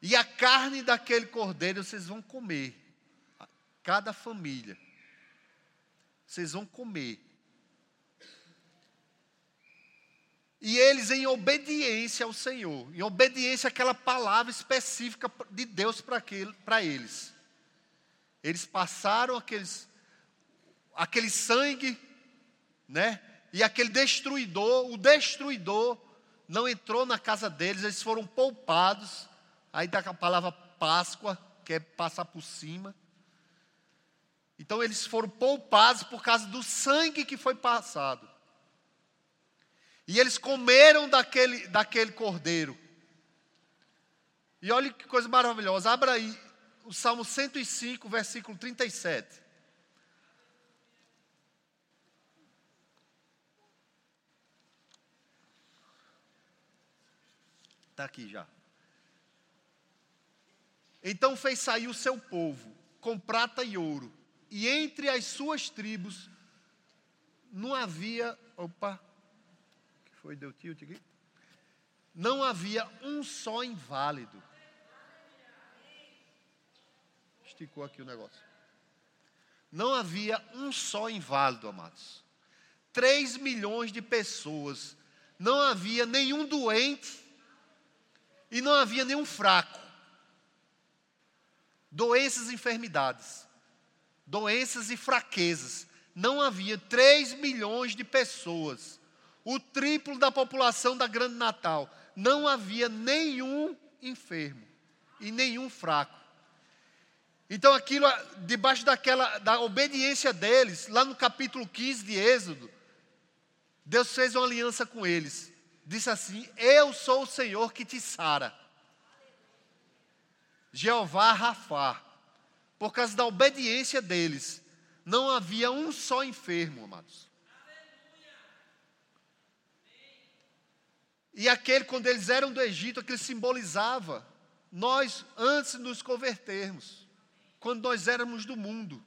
E a carne daquele cordeiro vocês vão comer. Cada família. Vocês vão comer. E eles, em obediência ao Senhor, em obediência àquela palavra específica de Deus para eles, eles passaram aqueles, aquele sangue, né? E aquele destruidor, o destruidor, não entrou na casa deles, eles foram poupados. Aí dá a palavra Páscoa, que é passar por cima. Então eles foram poupados por causa do sangue que foi passado. E eles comeram daquele, daquele cordeiro. E olha que coisa maravilhosa. Abra aí o Salmo 105, versículo 37. Está aqui já. Então fez sair o seu povo com prata e ouro, e entre as suas tribos não havia. Opa, foi, deu tilt aqui? Não havia um só inválido. Esticou aqui o negócio. Não havia um só inválido, amados. Três milhões de pessoas. Não havia nenhum doente e não havia nenhum fraco. Doenças e enfermidades. Doenças e fraquezas. Não havia três milhões de pessoas o triplo da população da Grande Natal. Não havia nenhum enfermo e nenhum fraco. Então, aquilo, debaixo daquela, da obediência deles, lá no capítulo 15 de Êxodo, Deus fez uma aliança com eles. Disse assim: Eu sou o Senhor que te sara. Jeová Rafá. Por causa da obediência deles, não havia um só enfermo, amados. E aquele, quando eles eram do Egito, aquele simbolizava nós antes de nos convertermos, quando nós éramos do mundo,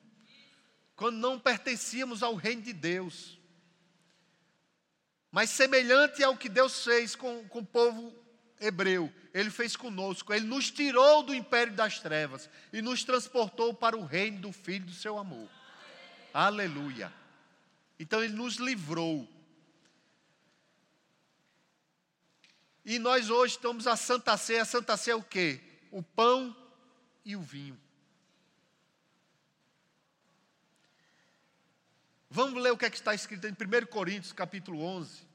quando não pertencíamos ao reino de Deus. Mas semelhante ao que Deus fez com, com o povo hebreu, Ele fez conosco, Ele nos tirou do império das trevas e nos transportou para o reino do Filho do seu amor. Aleluia. Então Ele nos livrou E nós hoje estamos a Santa Ceia. A Santa Ceia é o quê? O pão e o vinho. Vamos ler o que, é que está escrito em 1 Coríntios, capítulo 11.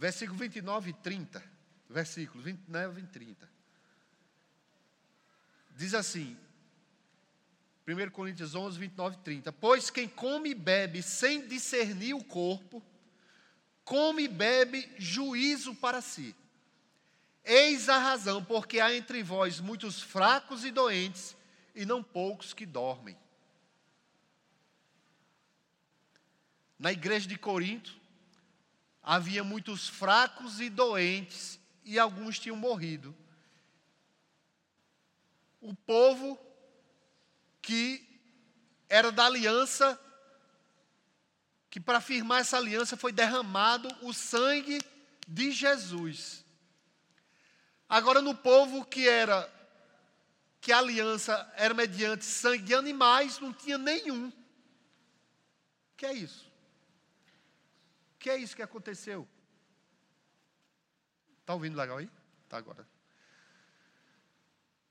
Versículo 29 e 30. Versículo 29 e 30. Diz assim, 1 Coríntios 11, 29 e 30. Pois quem come e bebe sem discernir o corpo, come e bebe juízo para si. Eis a razão, porque há entre vós muitos fracos e doentes, e não poucos que dormem. Na igreja de Corinto, havia muitos fracos e doentes, e alguns tinham morrido o povo que era da aliança, que para firmar essa aliança foi derramado o sangue de Jesus. Agora no povo que era que a aliança era mediante sangue de animais, não tinha nenhum. Que é isso? Que é isso que aconteceu? Está ouvindo legal aí? Está agora.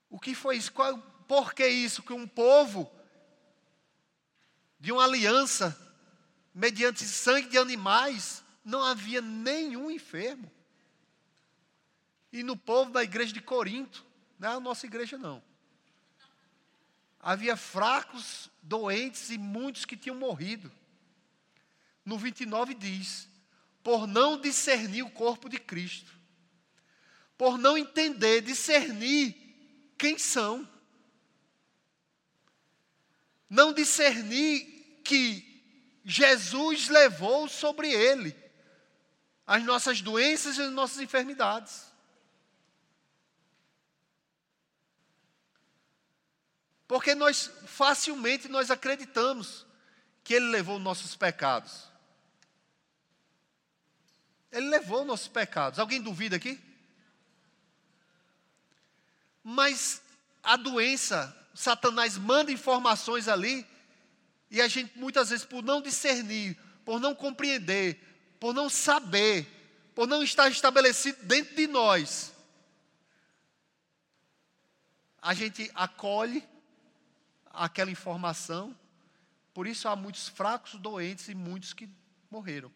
O que foi isso? Qual, por que isso? Que um povo de uma aliança, mediante sangue de animais, não havia nenhum enfermo. E no povo da igreja de Corinto, não é a nossa igreja não. Havia fracos, doentes e muitos que tinham morrido. No 29 diz: por não discernir o corpo de Cristo, por não entender, discernir quem são. Não discernir que Jesus levou sobre ele as nossas doenças e as nossas enfermidades. Porque nós facilmente nós acreditamos que ele levou nossos pecados. Ele levou nossos pecados. Alguém duvida aqui? Mas a doença, Satanás manda informações ali, e a gente muitas vezes, por não discernir, por não compreender, por não saber, por não estar estabelecido dentro de nós, a gente acolhe aquela informação, por isso há muitos fracos, doentes e muitos que morreram.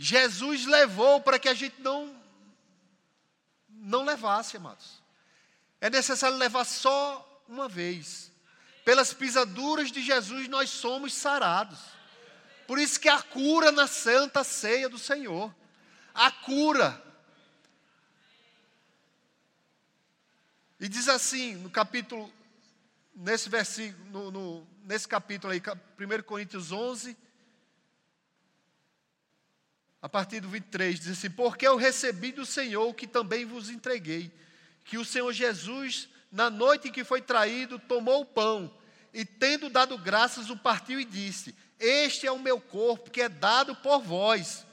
Jesus levou para que a gente não não levasse, amados. É necessário levar só uma vez. Pelas pisaduras de Jesus nós somos sarados. Por isso que a cura na santa ceia do Senhor. A cura. E diz assim, no capítulo, nesse versículo, no, no, nesse capítulo aí, 1 Coríntios 11, a partir do 23, diz assim: Porque eu recebi do Senhor o que também vos entreguei, que o Senhor Jesus, na noite em que foi traído, tomou o pão e, tendo dado graças, o partiu e disse: Este é o meu corpo que é dado por vós.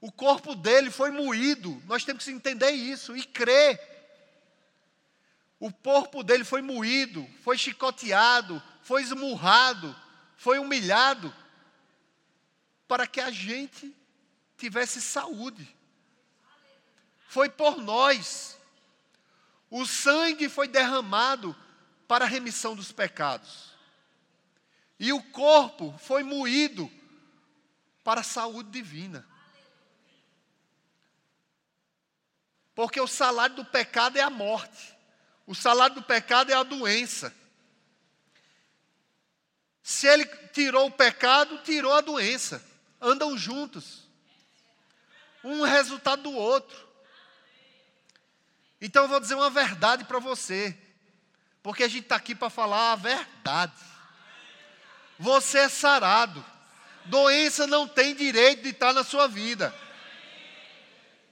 O corpo dele foi moído, nós temos que entender isso e crer. O corpo dele foi moído, foi chicoteado, foi esmurrado, foi humilhado para que a gente tivesse saúde. Foi por nós. O sangue foi derramado para a remissão dos pecados. E o corpo foi moído para a saúde divina. Porque o salário do pecado é a morte. O salário do pecado é a doença. Se ele tirou o pecado, tirou a doença andam juntos. Um resultado do outro. Então eu vou dizer uma verdade para você. Porque a gente está aqui para falar a verdade. Você é sarado. Doença não tem direito de estar na sua vida.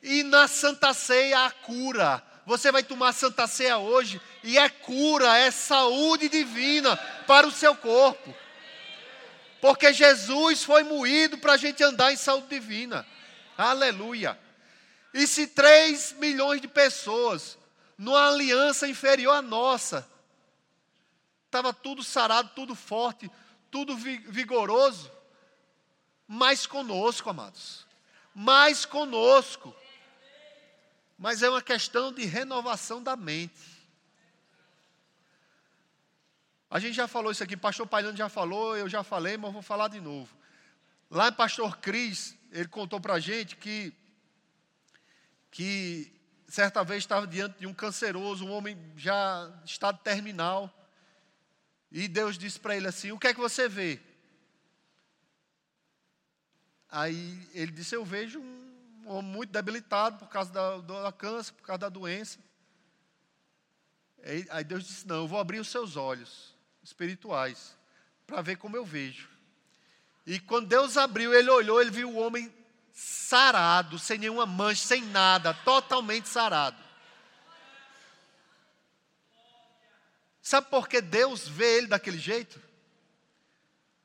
E na Santa Ceia a cura. Você vai tomar Santa Ceia hoje e é cura, é saúde divina para o seu corpo. Porque Jesus foi moído para a gente andar em saúde divina. Aleluia. E se 3 milhões de pessoas, numa aliança inferior à nossa, estava tudo sarado, tudo forte, tudo vigoroso, mais conosco, amados. Mais conosco. Mas é uma questão de renovação da mente. A gente já falou isso aqui, pastor Pailano já falou, eu já falei, mas vou falar de novo. Lá em pastor Cris, ele contou para a gente que, que certa vez estava diante de um canceroso, um homem já em estado terminal, e Deus disse para ele assim: O que é que você vê? Aí ele disse: Eu vejo um homem muito debilitado por causa da, da câncer, por causa da doença. Aí Deus disse: Não, eu vou abrir os seus olhos espirituais, para ver como eu vejo. E quando Deus abriu, ele olhou, ele viu o homem sarado, sem nenhuma mancha, sem nada, totalmente sarado. Sabe por que Deus vê ele daquele jeito?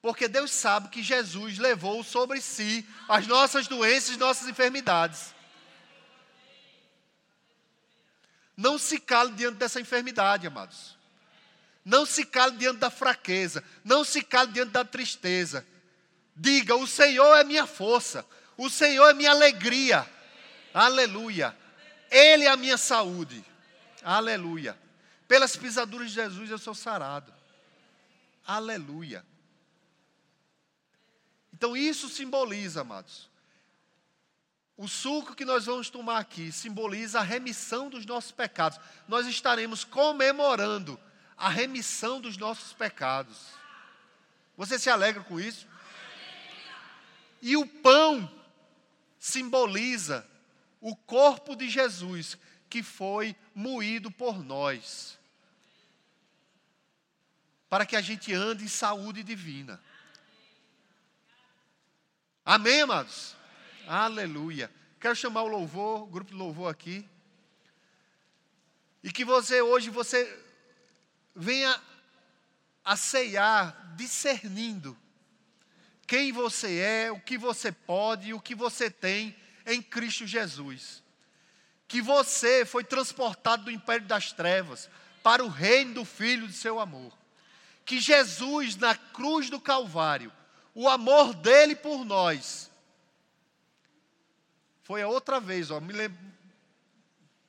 Porque Deus sabe que Jesus levou sobre si as nossas doenças, nossas enfermidades. Não se cale diante dessa enfermidade, amados. Não se cale diante da fraqueza. Não se cale diante da tristeza. Diga: O Senhor é minha força. O Senhor é minha alegria. Aleluia. Ele é a minha saúde. Aleluia. Pelas pisaduras de Jesus eu sou sarado. Aleluia. Então isso simboliza, amados. O suco que nós vamos tomar aqui simboliza a remissão dos nossos pecados. Nós estaremos comemorando a remissão dos nossos pecados. Você se alegra com isso? E o pão simboliza o corpo de Jesus que foi moído por nós. para que a gente ande em saúde divina. Amém, amados? Amém. Aleluia. Quero chamar o louvor, o grupo de louvor aqui. E que você hoje você venha a ceiar discernindo quem você é, o que você pode e o que você tem em Cristo Jesus. Que você foi transportado do império das trevas para o reino do Filho de seu amor. Que Jesus, na cruz do Calvário, o amor dele por nós, foi a outra vez, ó, me lembro,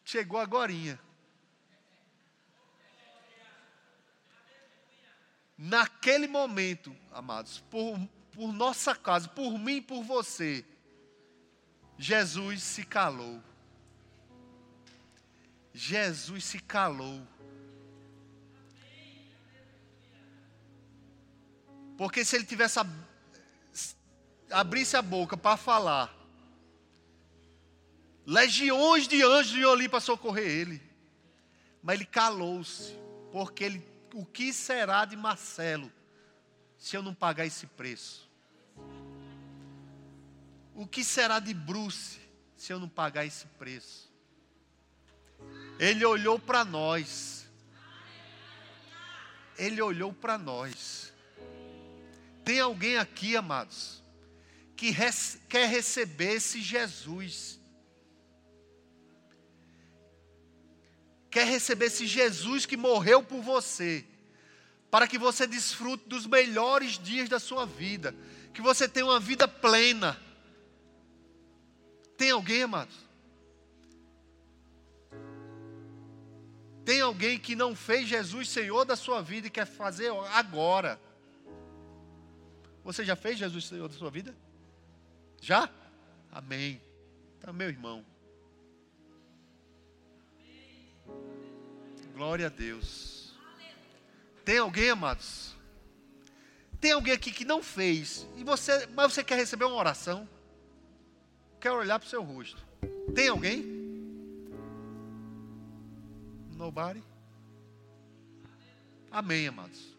chegou agorinha. Naquele momento, amados, por, por nossa causa, por mim por você, Jesus se calou. Jesus se calou. Porque se ele tivesse ab... abrisse a boca para falar, legiões de anjos iam ali para socorrer ele. Mas ele calou-se, porque ele, o que será de Marcelo se eu não pagar esse preço? O que será de Bruce se eu não pagar esse preço? Ele olhou para nós. Ele olhou para nós. Tem alguém aqui, amados, que res, quer receber esse Jesus. Quer receber esse Jesus que morreu por você, para que você desfrute dos melhores dias da sua vida, que você tenha uma vida plena. Tem alguém, amados? Tem alguém que não fez Jesus Senhor da sua vida e quer fazer agora? Você já fez Jesus Senhor da sua vida? Já? Amém. Então, meu irmão. Glória a Deus. Tem alguém, amados? Tem alguém aqui que não fez, e você, mas você quer receber uma oração? Quer olhar para o seu rosto? Tem alguém? Nobody? Amém, amados.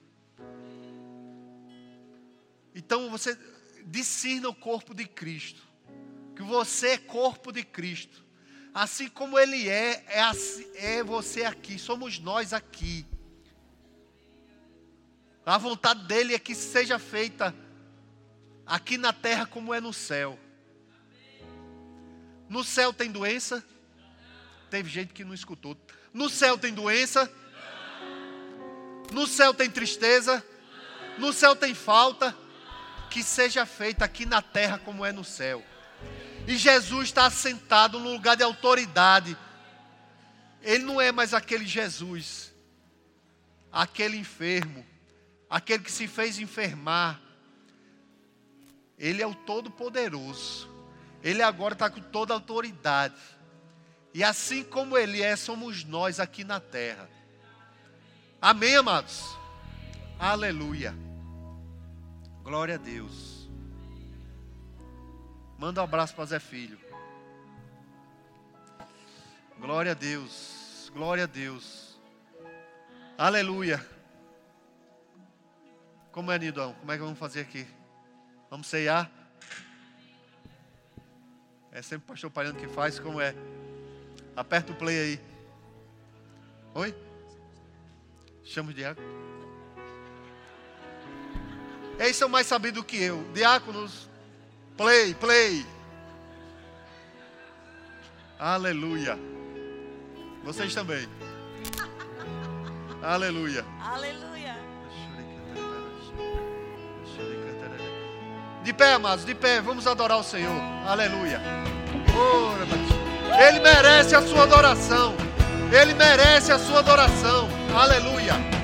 Então você discirna o corpo de Cristo. Que você é corpo de Cristo. Assim como Ele é, é, assim, é você aqui, somos nós aqui. A vontade dele é que seja feita aqui na terra como é no céu. No céu tem doença? Teve gente que não escutou. No céu tem doença? No céu tem tristeza? No céu tem falta? que seja feita aqui na terra como é no céu. E Jesus está assentado no lugar de autoridade. Ele não é mais aquele Jesus, aquele enfermo, aquele que se fez enfermar. Ele é o Todo-Poderoso. Ele agora está com toda a autoridade. E assim como Ele é, somos nós aqui na terra. Amém, amados? Aleluia. Glória a Deus. Manda um abraço para Zé Filho. Glória a Deus. Glória a Deus. Aleluia. Como é, Nidão? Como é que vamos fazer aqui? Vamos ceiar? É sempre o pastor Pariano que faz, como é? Aperta o play aí. Oi? Chama o diácono. Eles são mais sabidos do que eu. Diáconos, play, play. Aleluia. Vocês também. Aleluia. Aleluia. De pé, amados, de pé, vamos adorar o Senhor. Aleluia. Ele merece a sua adoração. Ele merece a sua adoração. Aleluia.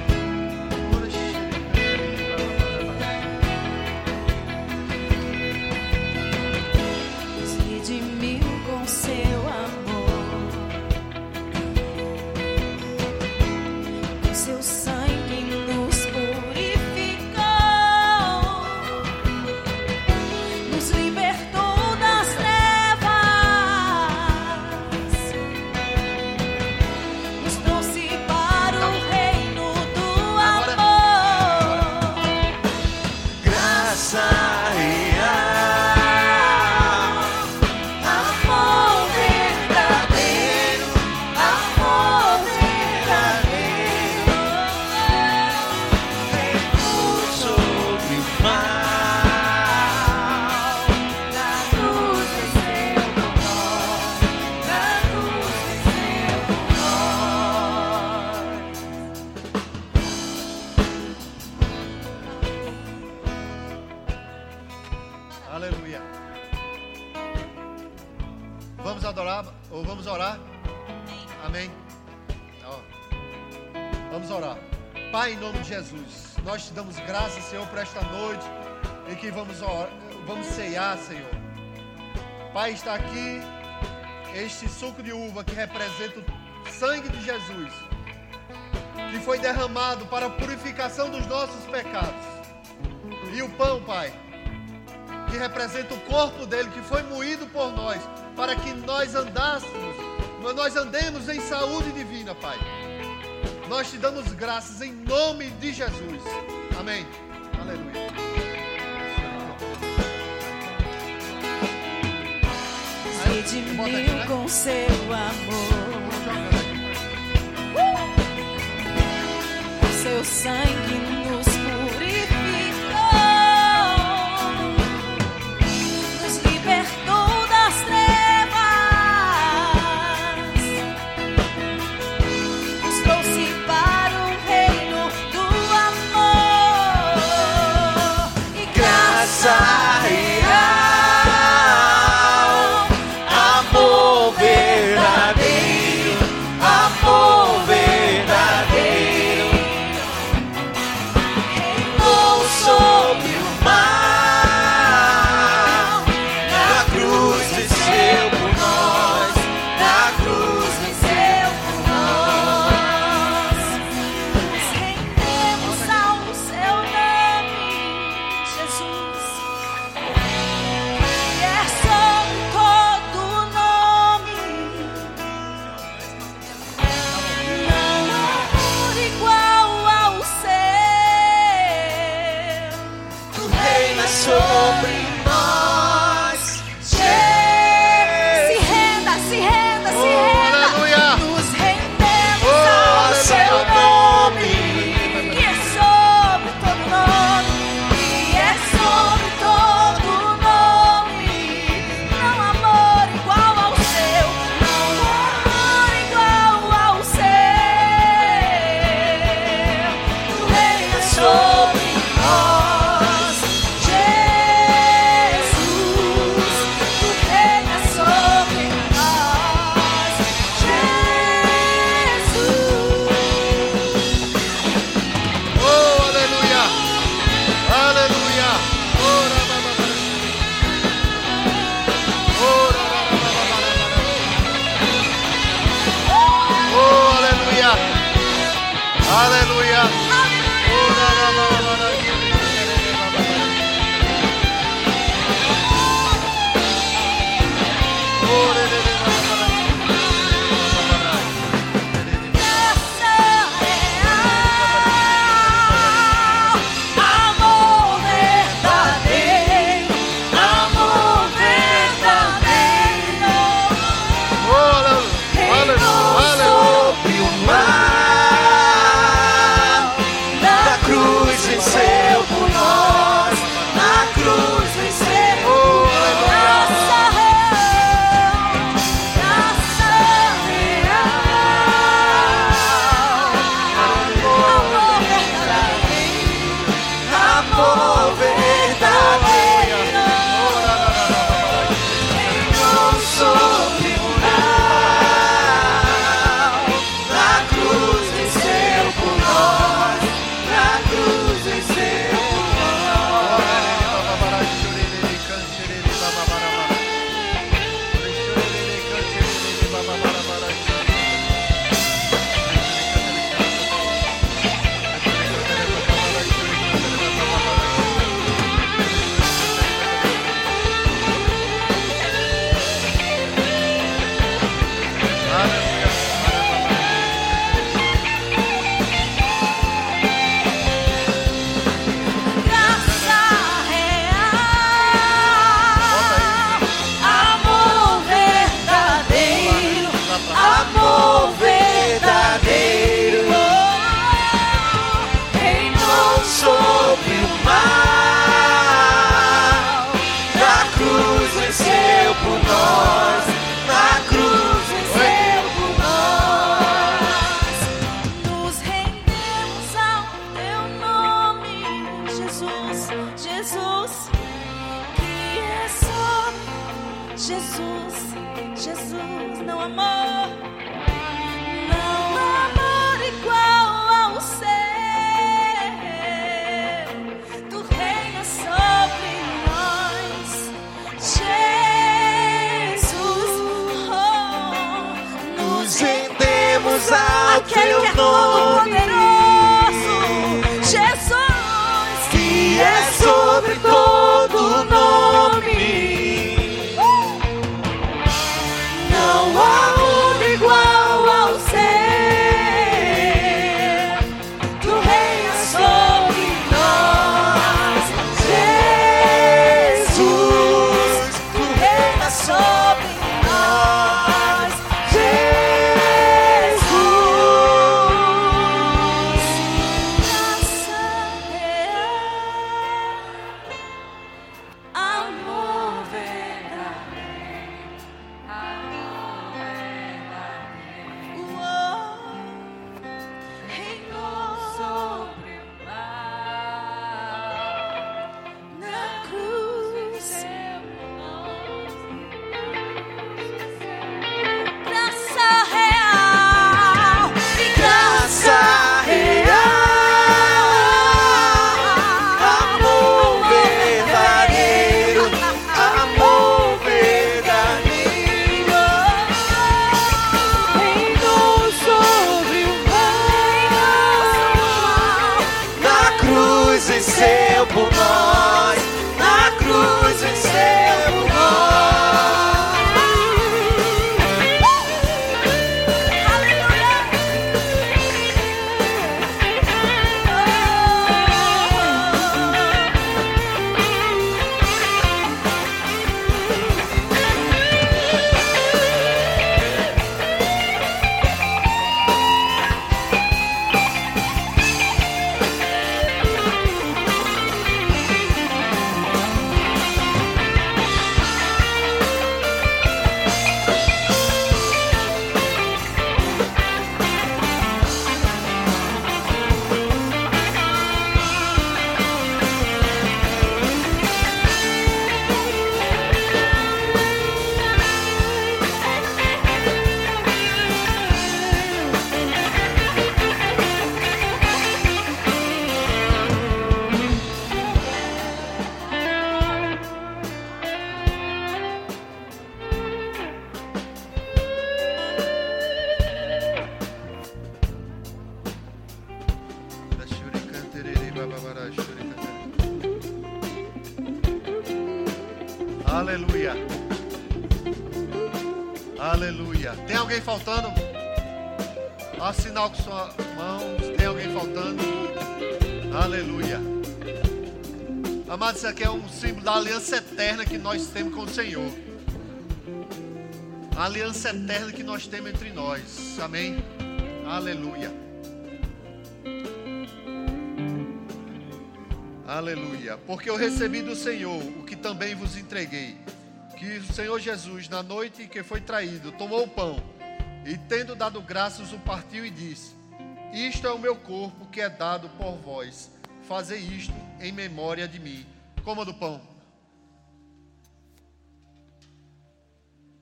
Pai, está aqui este suco de uva que representa o sangue de Jesus, que foi derramado para a purificação dos nossos pecados. E o pão, Pai, que representa o corpo dele que foi moído por nós, para que nós andássemos, nós andemos em saúde divina, Pai. Nós te damos graças em nome de Jesus. Amém. Aleluia. redimiu com seu amor. Uh! Seu sangue nós temos com o Senhor. A aliança eterna que nós temos entre nós. Amém? Aleluia. Aleluia. Porque eu recebi do Senhor o que também vos entreguei. Que o Senhor Jesus, na noite em que foi traído, tomou o pão e, tendo dado graças, o partiu e disse: Isto é o meu corpo que é dado por vós. Fazei isto em memória de mim. Coma do pão.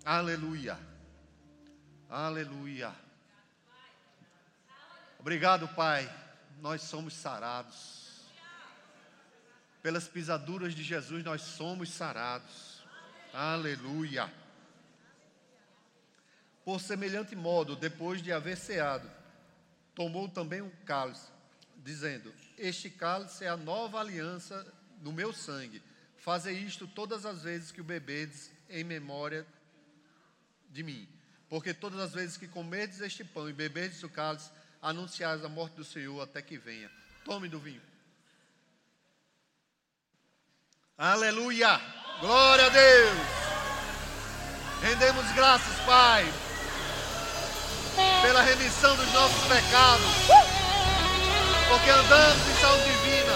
Aleluia. Aleluia. Obrigado, Pai. Nós somos sarados. Pelas pisaduras de Jesus nós somos sarados. Aleluia. Por semelhante modo, depois de haver ceado, tomou também um cálice, dizendo: Este cálice é a nova aliança no meu sangue. Fazei isto todas as vezes que o bebedes em memória de mim. Porque todas as vezes que comerdes este pão e beberdes o cálice, anunciais a morte do Senhor até que venha. Tome do vinho. Aleluia! Glória a Deus! Rendemos graças, Pai, pela remissão dos nossos pecados, porque andamos em saúde divina.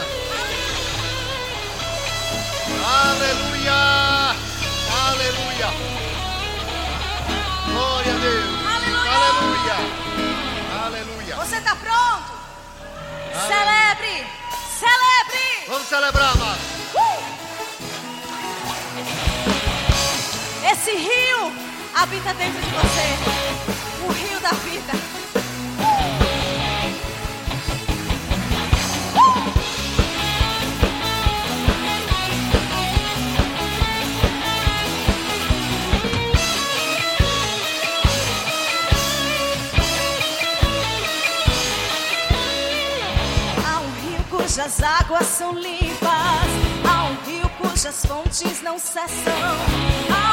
Aleluia! Aleluia! Glória a Deus! Aleluia! Aleluia! Aleluia! Você está pronto? Celebre! Celebre! Vamos celebrar, amados! Esse rio habita dentro de você. O rio da vida. cujas águas são limpas, há um rio cujas fontes não cessam.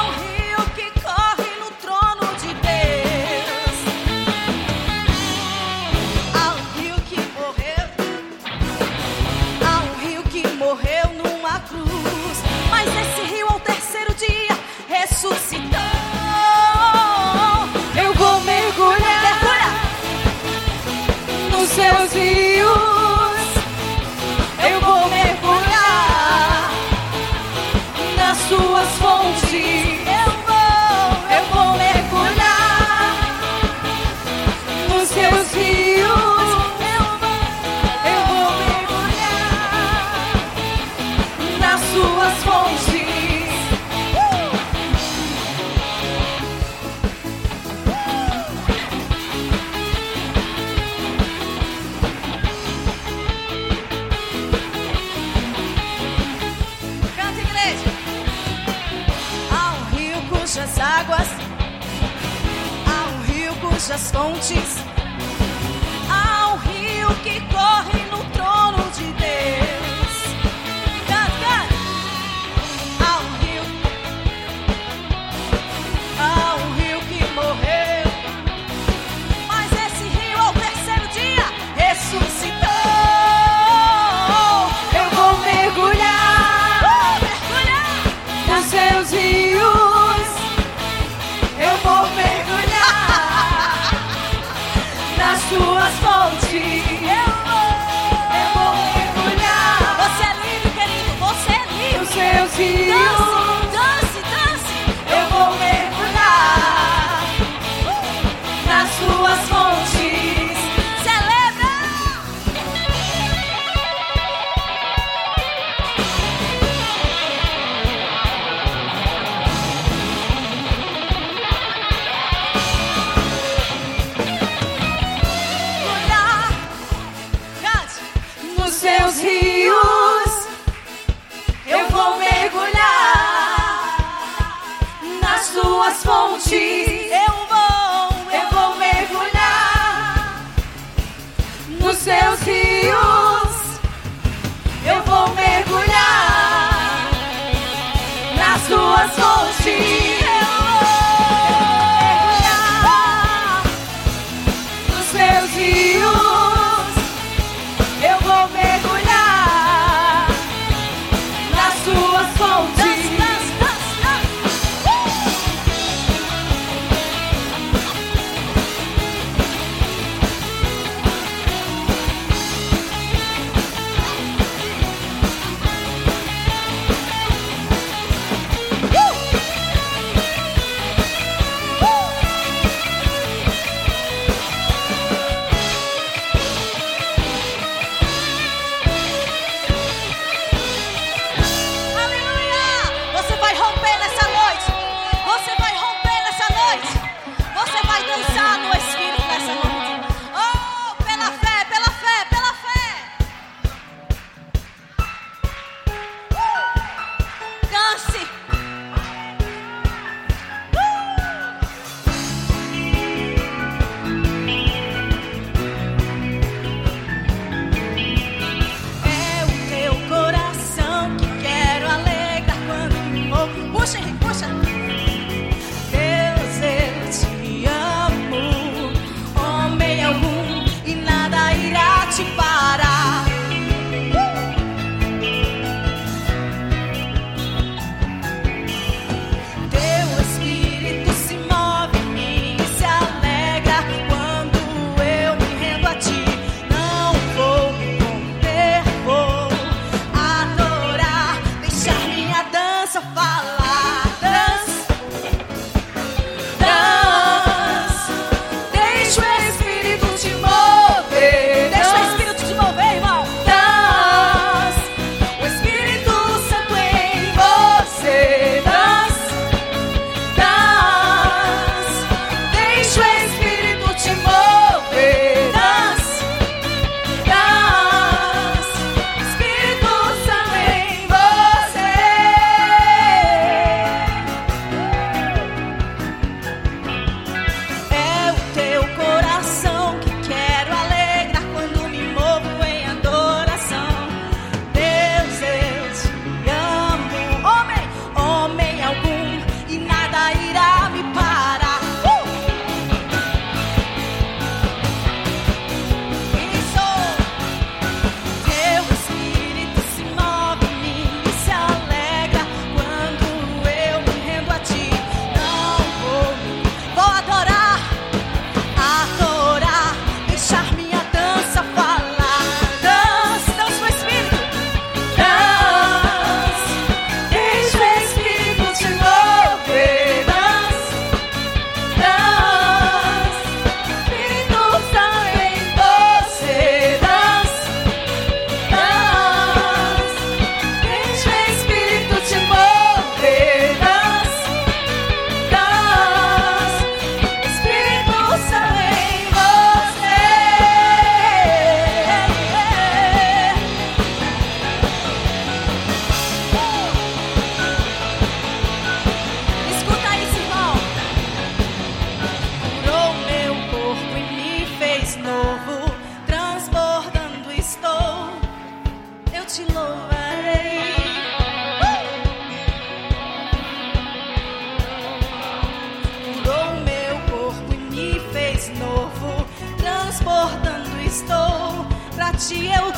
as fontes. Ti eu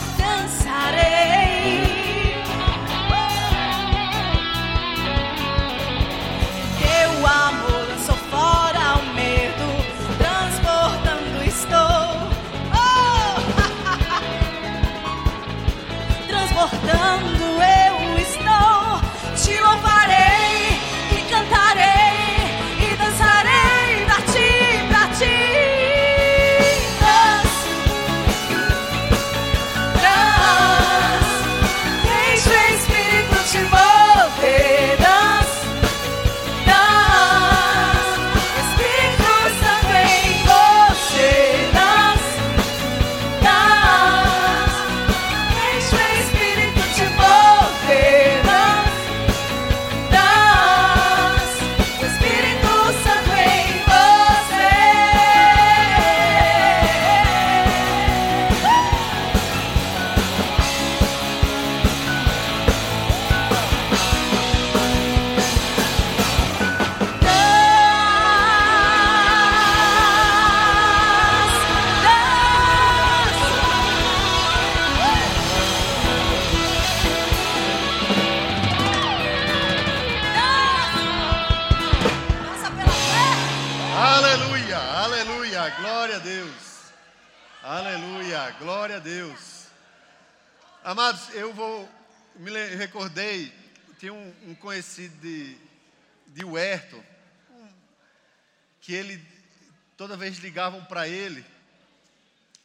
vez ligavam para ele,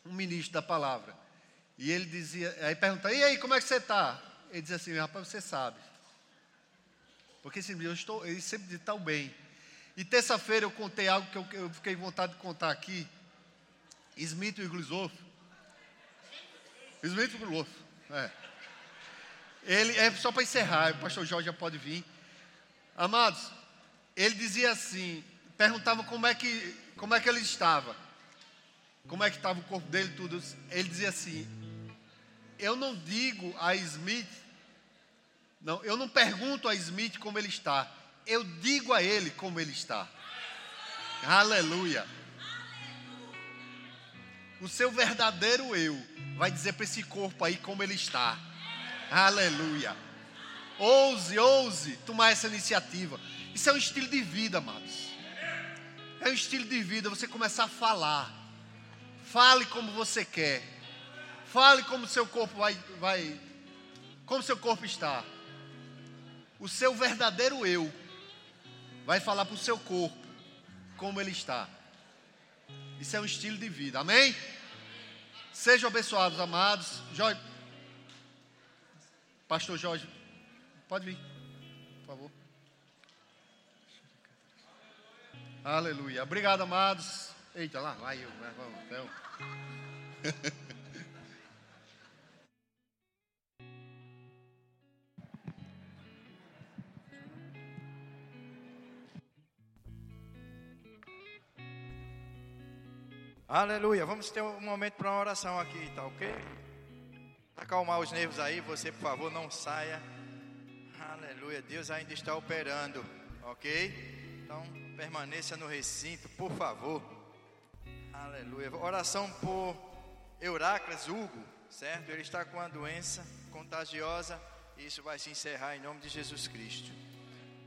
um ministro da palavra, e ele dizia, aí perguntava, e aí, como é que você está? Ele dizia assim, rapaz, você sabe. Porque sempre, eu estou, ele sempre diz, está bem. E terça-feira eu contei algo que eu, eu fiquei vontade de contar aqui. Smith e Glusof. Smith e Glusof. É. Ele, é só para encerrar, o pastor Jorge já pode vir. Amados, ele dizia assim, perguntava como é que, como é que ele estava. Como é que estava o corpo dele, tudo. Ele dizia assim, eu não digo a Smith não, eu não pergunto a Smith como ele está. Eu digo a ele como ele está. Aleluia. O seu verdadeiro eu vai dizer para esse corpo aí como ele está. Aleluia. Ouse, ouse tomar essa iniciativa. Isso é um estilo de vida, amados. É um estilo de vida você começar a falar. Fale como você quer. Fale como seu corpo vai, vai como seu corpo está. O seu verdadeiro eu vai falar para o seu corpo como ele está. Isso é um estilo de vida, amém? Sejam abençoados, amados. Jorge, Pastor Jorge, pode vir, por favor. Aleluia. Obrigado, amados. Eita, lá vai eu. Vamos, [LAUGHS] então. Aleluia. Vamos ter um momento para uma oração aqui, tá ok? Acalmar os nervos aí, você por favor não saia. Aleluia. Deus ainda está operando, ok? Então permaneça no recinto, por favor. Aleluia. Oração por Euracles Hugo, certo? Ele está com uma doença contagiosa e isso vai se encerrar em nome de Jesus Cristo.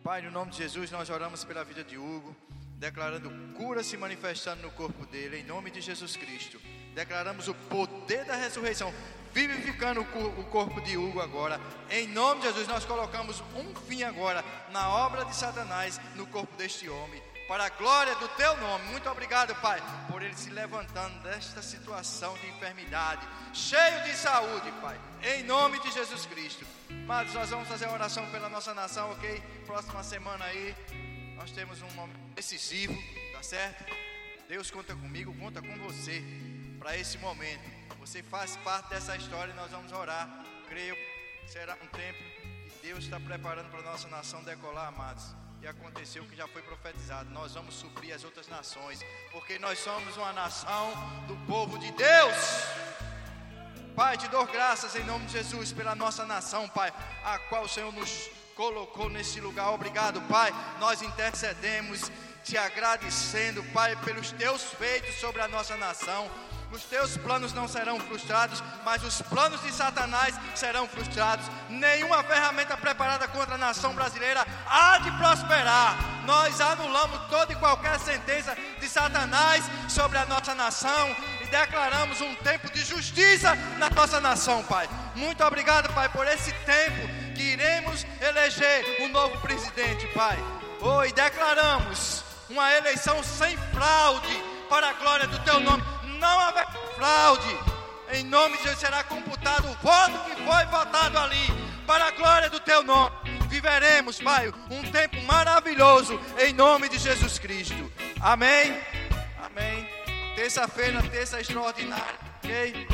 Pai, no nome de Jesus, nós oramos pela vida de Hugo, declarando cura se manifestando no corpo dele, em nome de Jesus Cristo. Declaramos o poder da ressurreição, vivificando o cor- o corpo de Hugo agora. Em nome de Jesus, nós colocamos um fim agora na obra de Satanás no corpo deste homem. Para a glória do teu nome. Muito obrigado, Pai, por ele se levantando desta situação de enfermidade, cheio de saúde, Pai. Em nome de Jesus Cristo. Amados, nós vamos fazer oração pela nossa nação, ok? Próxima semana aí, nós temos um momento decisivo, tá certo? Deus conta comigo, conta com você para esse momento. Você faz parte dessa história e nós vamos orar. Creio que será um tempo que Deus está preparando para a nossa nação decolar, amados. E aconteceu o que já foi profetizado. Nós vamos suprir as outras nações, porque nós somos uma nação do povo de Deus. Pai, te dou graças em nome de Jesus pela nossa nação, Pai, a qual o Senhor nos colocou nesse lugar. Obrigado, Pai. Nós intercedemos, te agradecendo, Pai, pelos teus feitos sobre a nossa nação. Os teus planos não serão frustrados, mas os planos de Satanás serão frustrados. Nenhuma ferramenta preparada contra a nação brasileira há de prosperar. Nós anulamos toda e qualquer sentença de Satanás sobre a nossa nação e declaramos um tempo de justiça na nossa nação, Pai. Muito obrigado, Pai, por esse tempo que iremos eleger um novo presidente, Pai. Oh, declaramos uma eleição sem fraude para a glória do Teu nome não haver fraude. Em nome de Jesus será computado o voto que foi votado ali, para a glória do teu nome. Viveremos, Pai, um tempo maravilhoso, em nome de Jesus Cristo. Amém? Amém. Terça-feira, terça extraordinária, ok?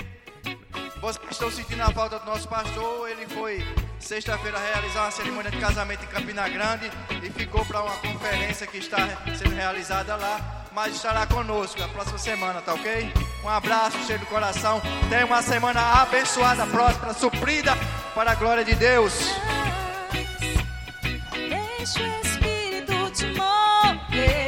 Vocês estão sentindo a falta do nosso pastor, ele foi sexta-feira realizar uma cerimônia de casamento em Campina Grande e ficou para uma conferência que está sendo realizada lá mas estará conosco na próxima semana, tá ok? Um abraço cheio do coração. Tenha uma semana abençoada, próspera, suprida para a glória de Deus. Deixa o Espírito te mover.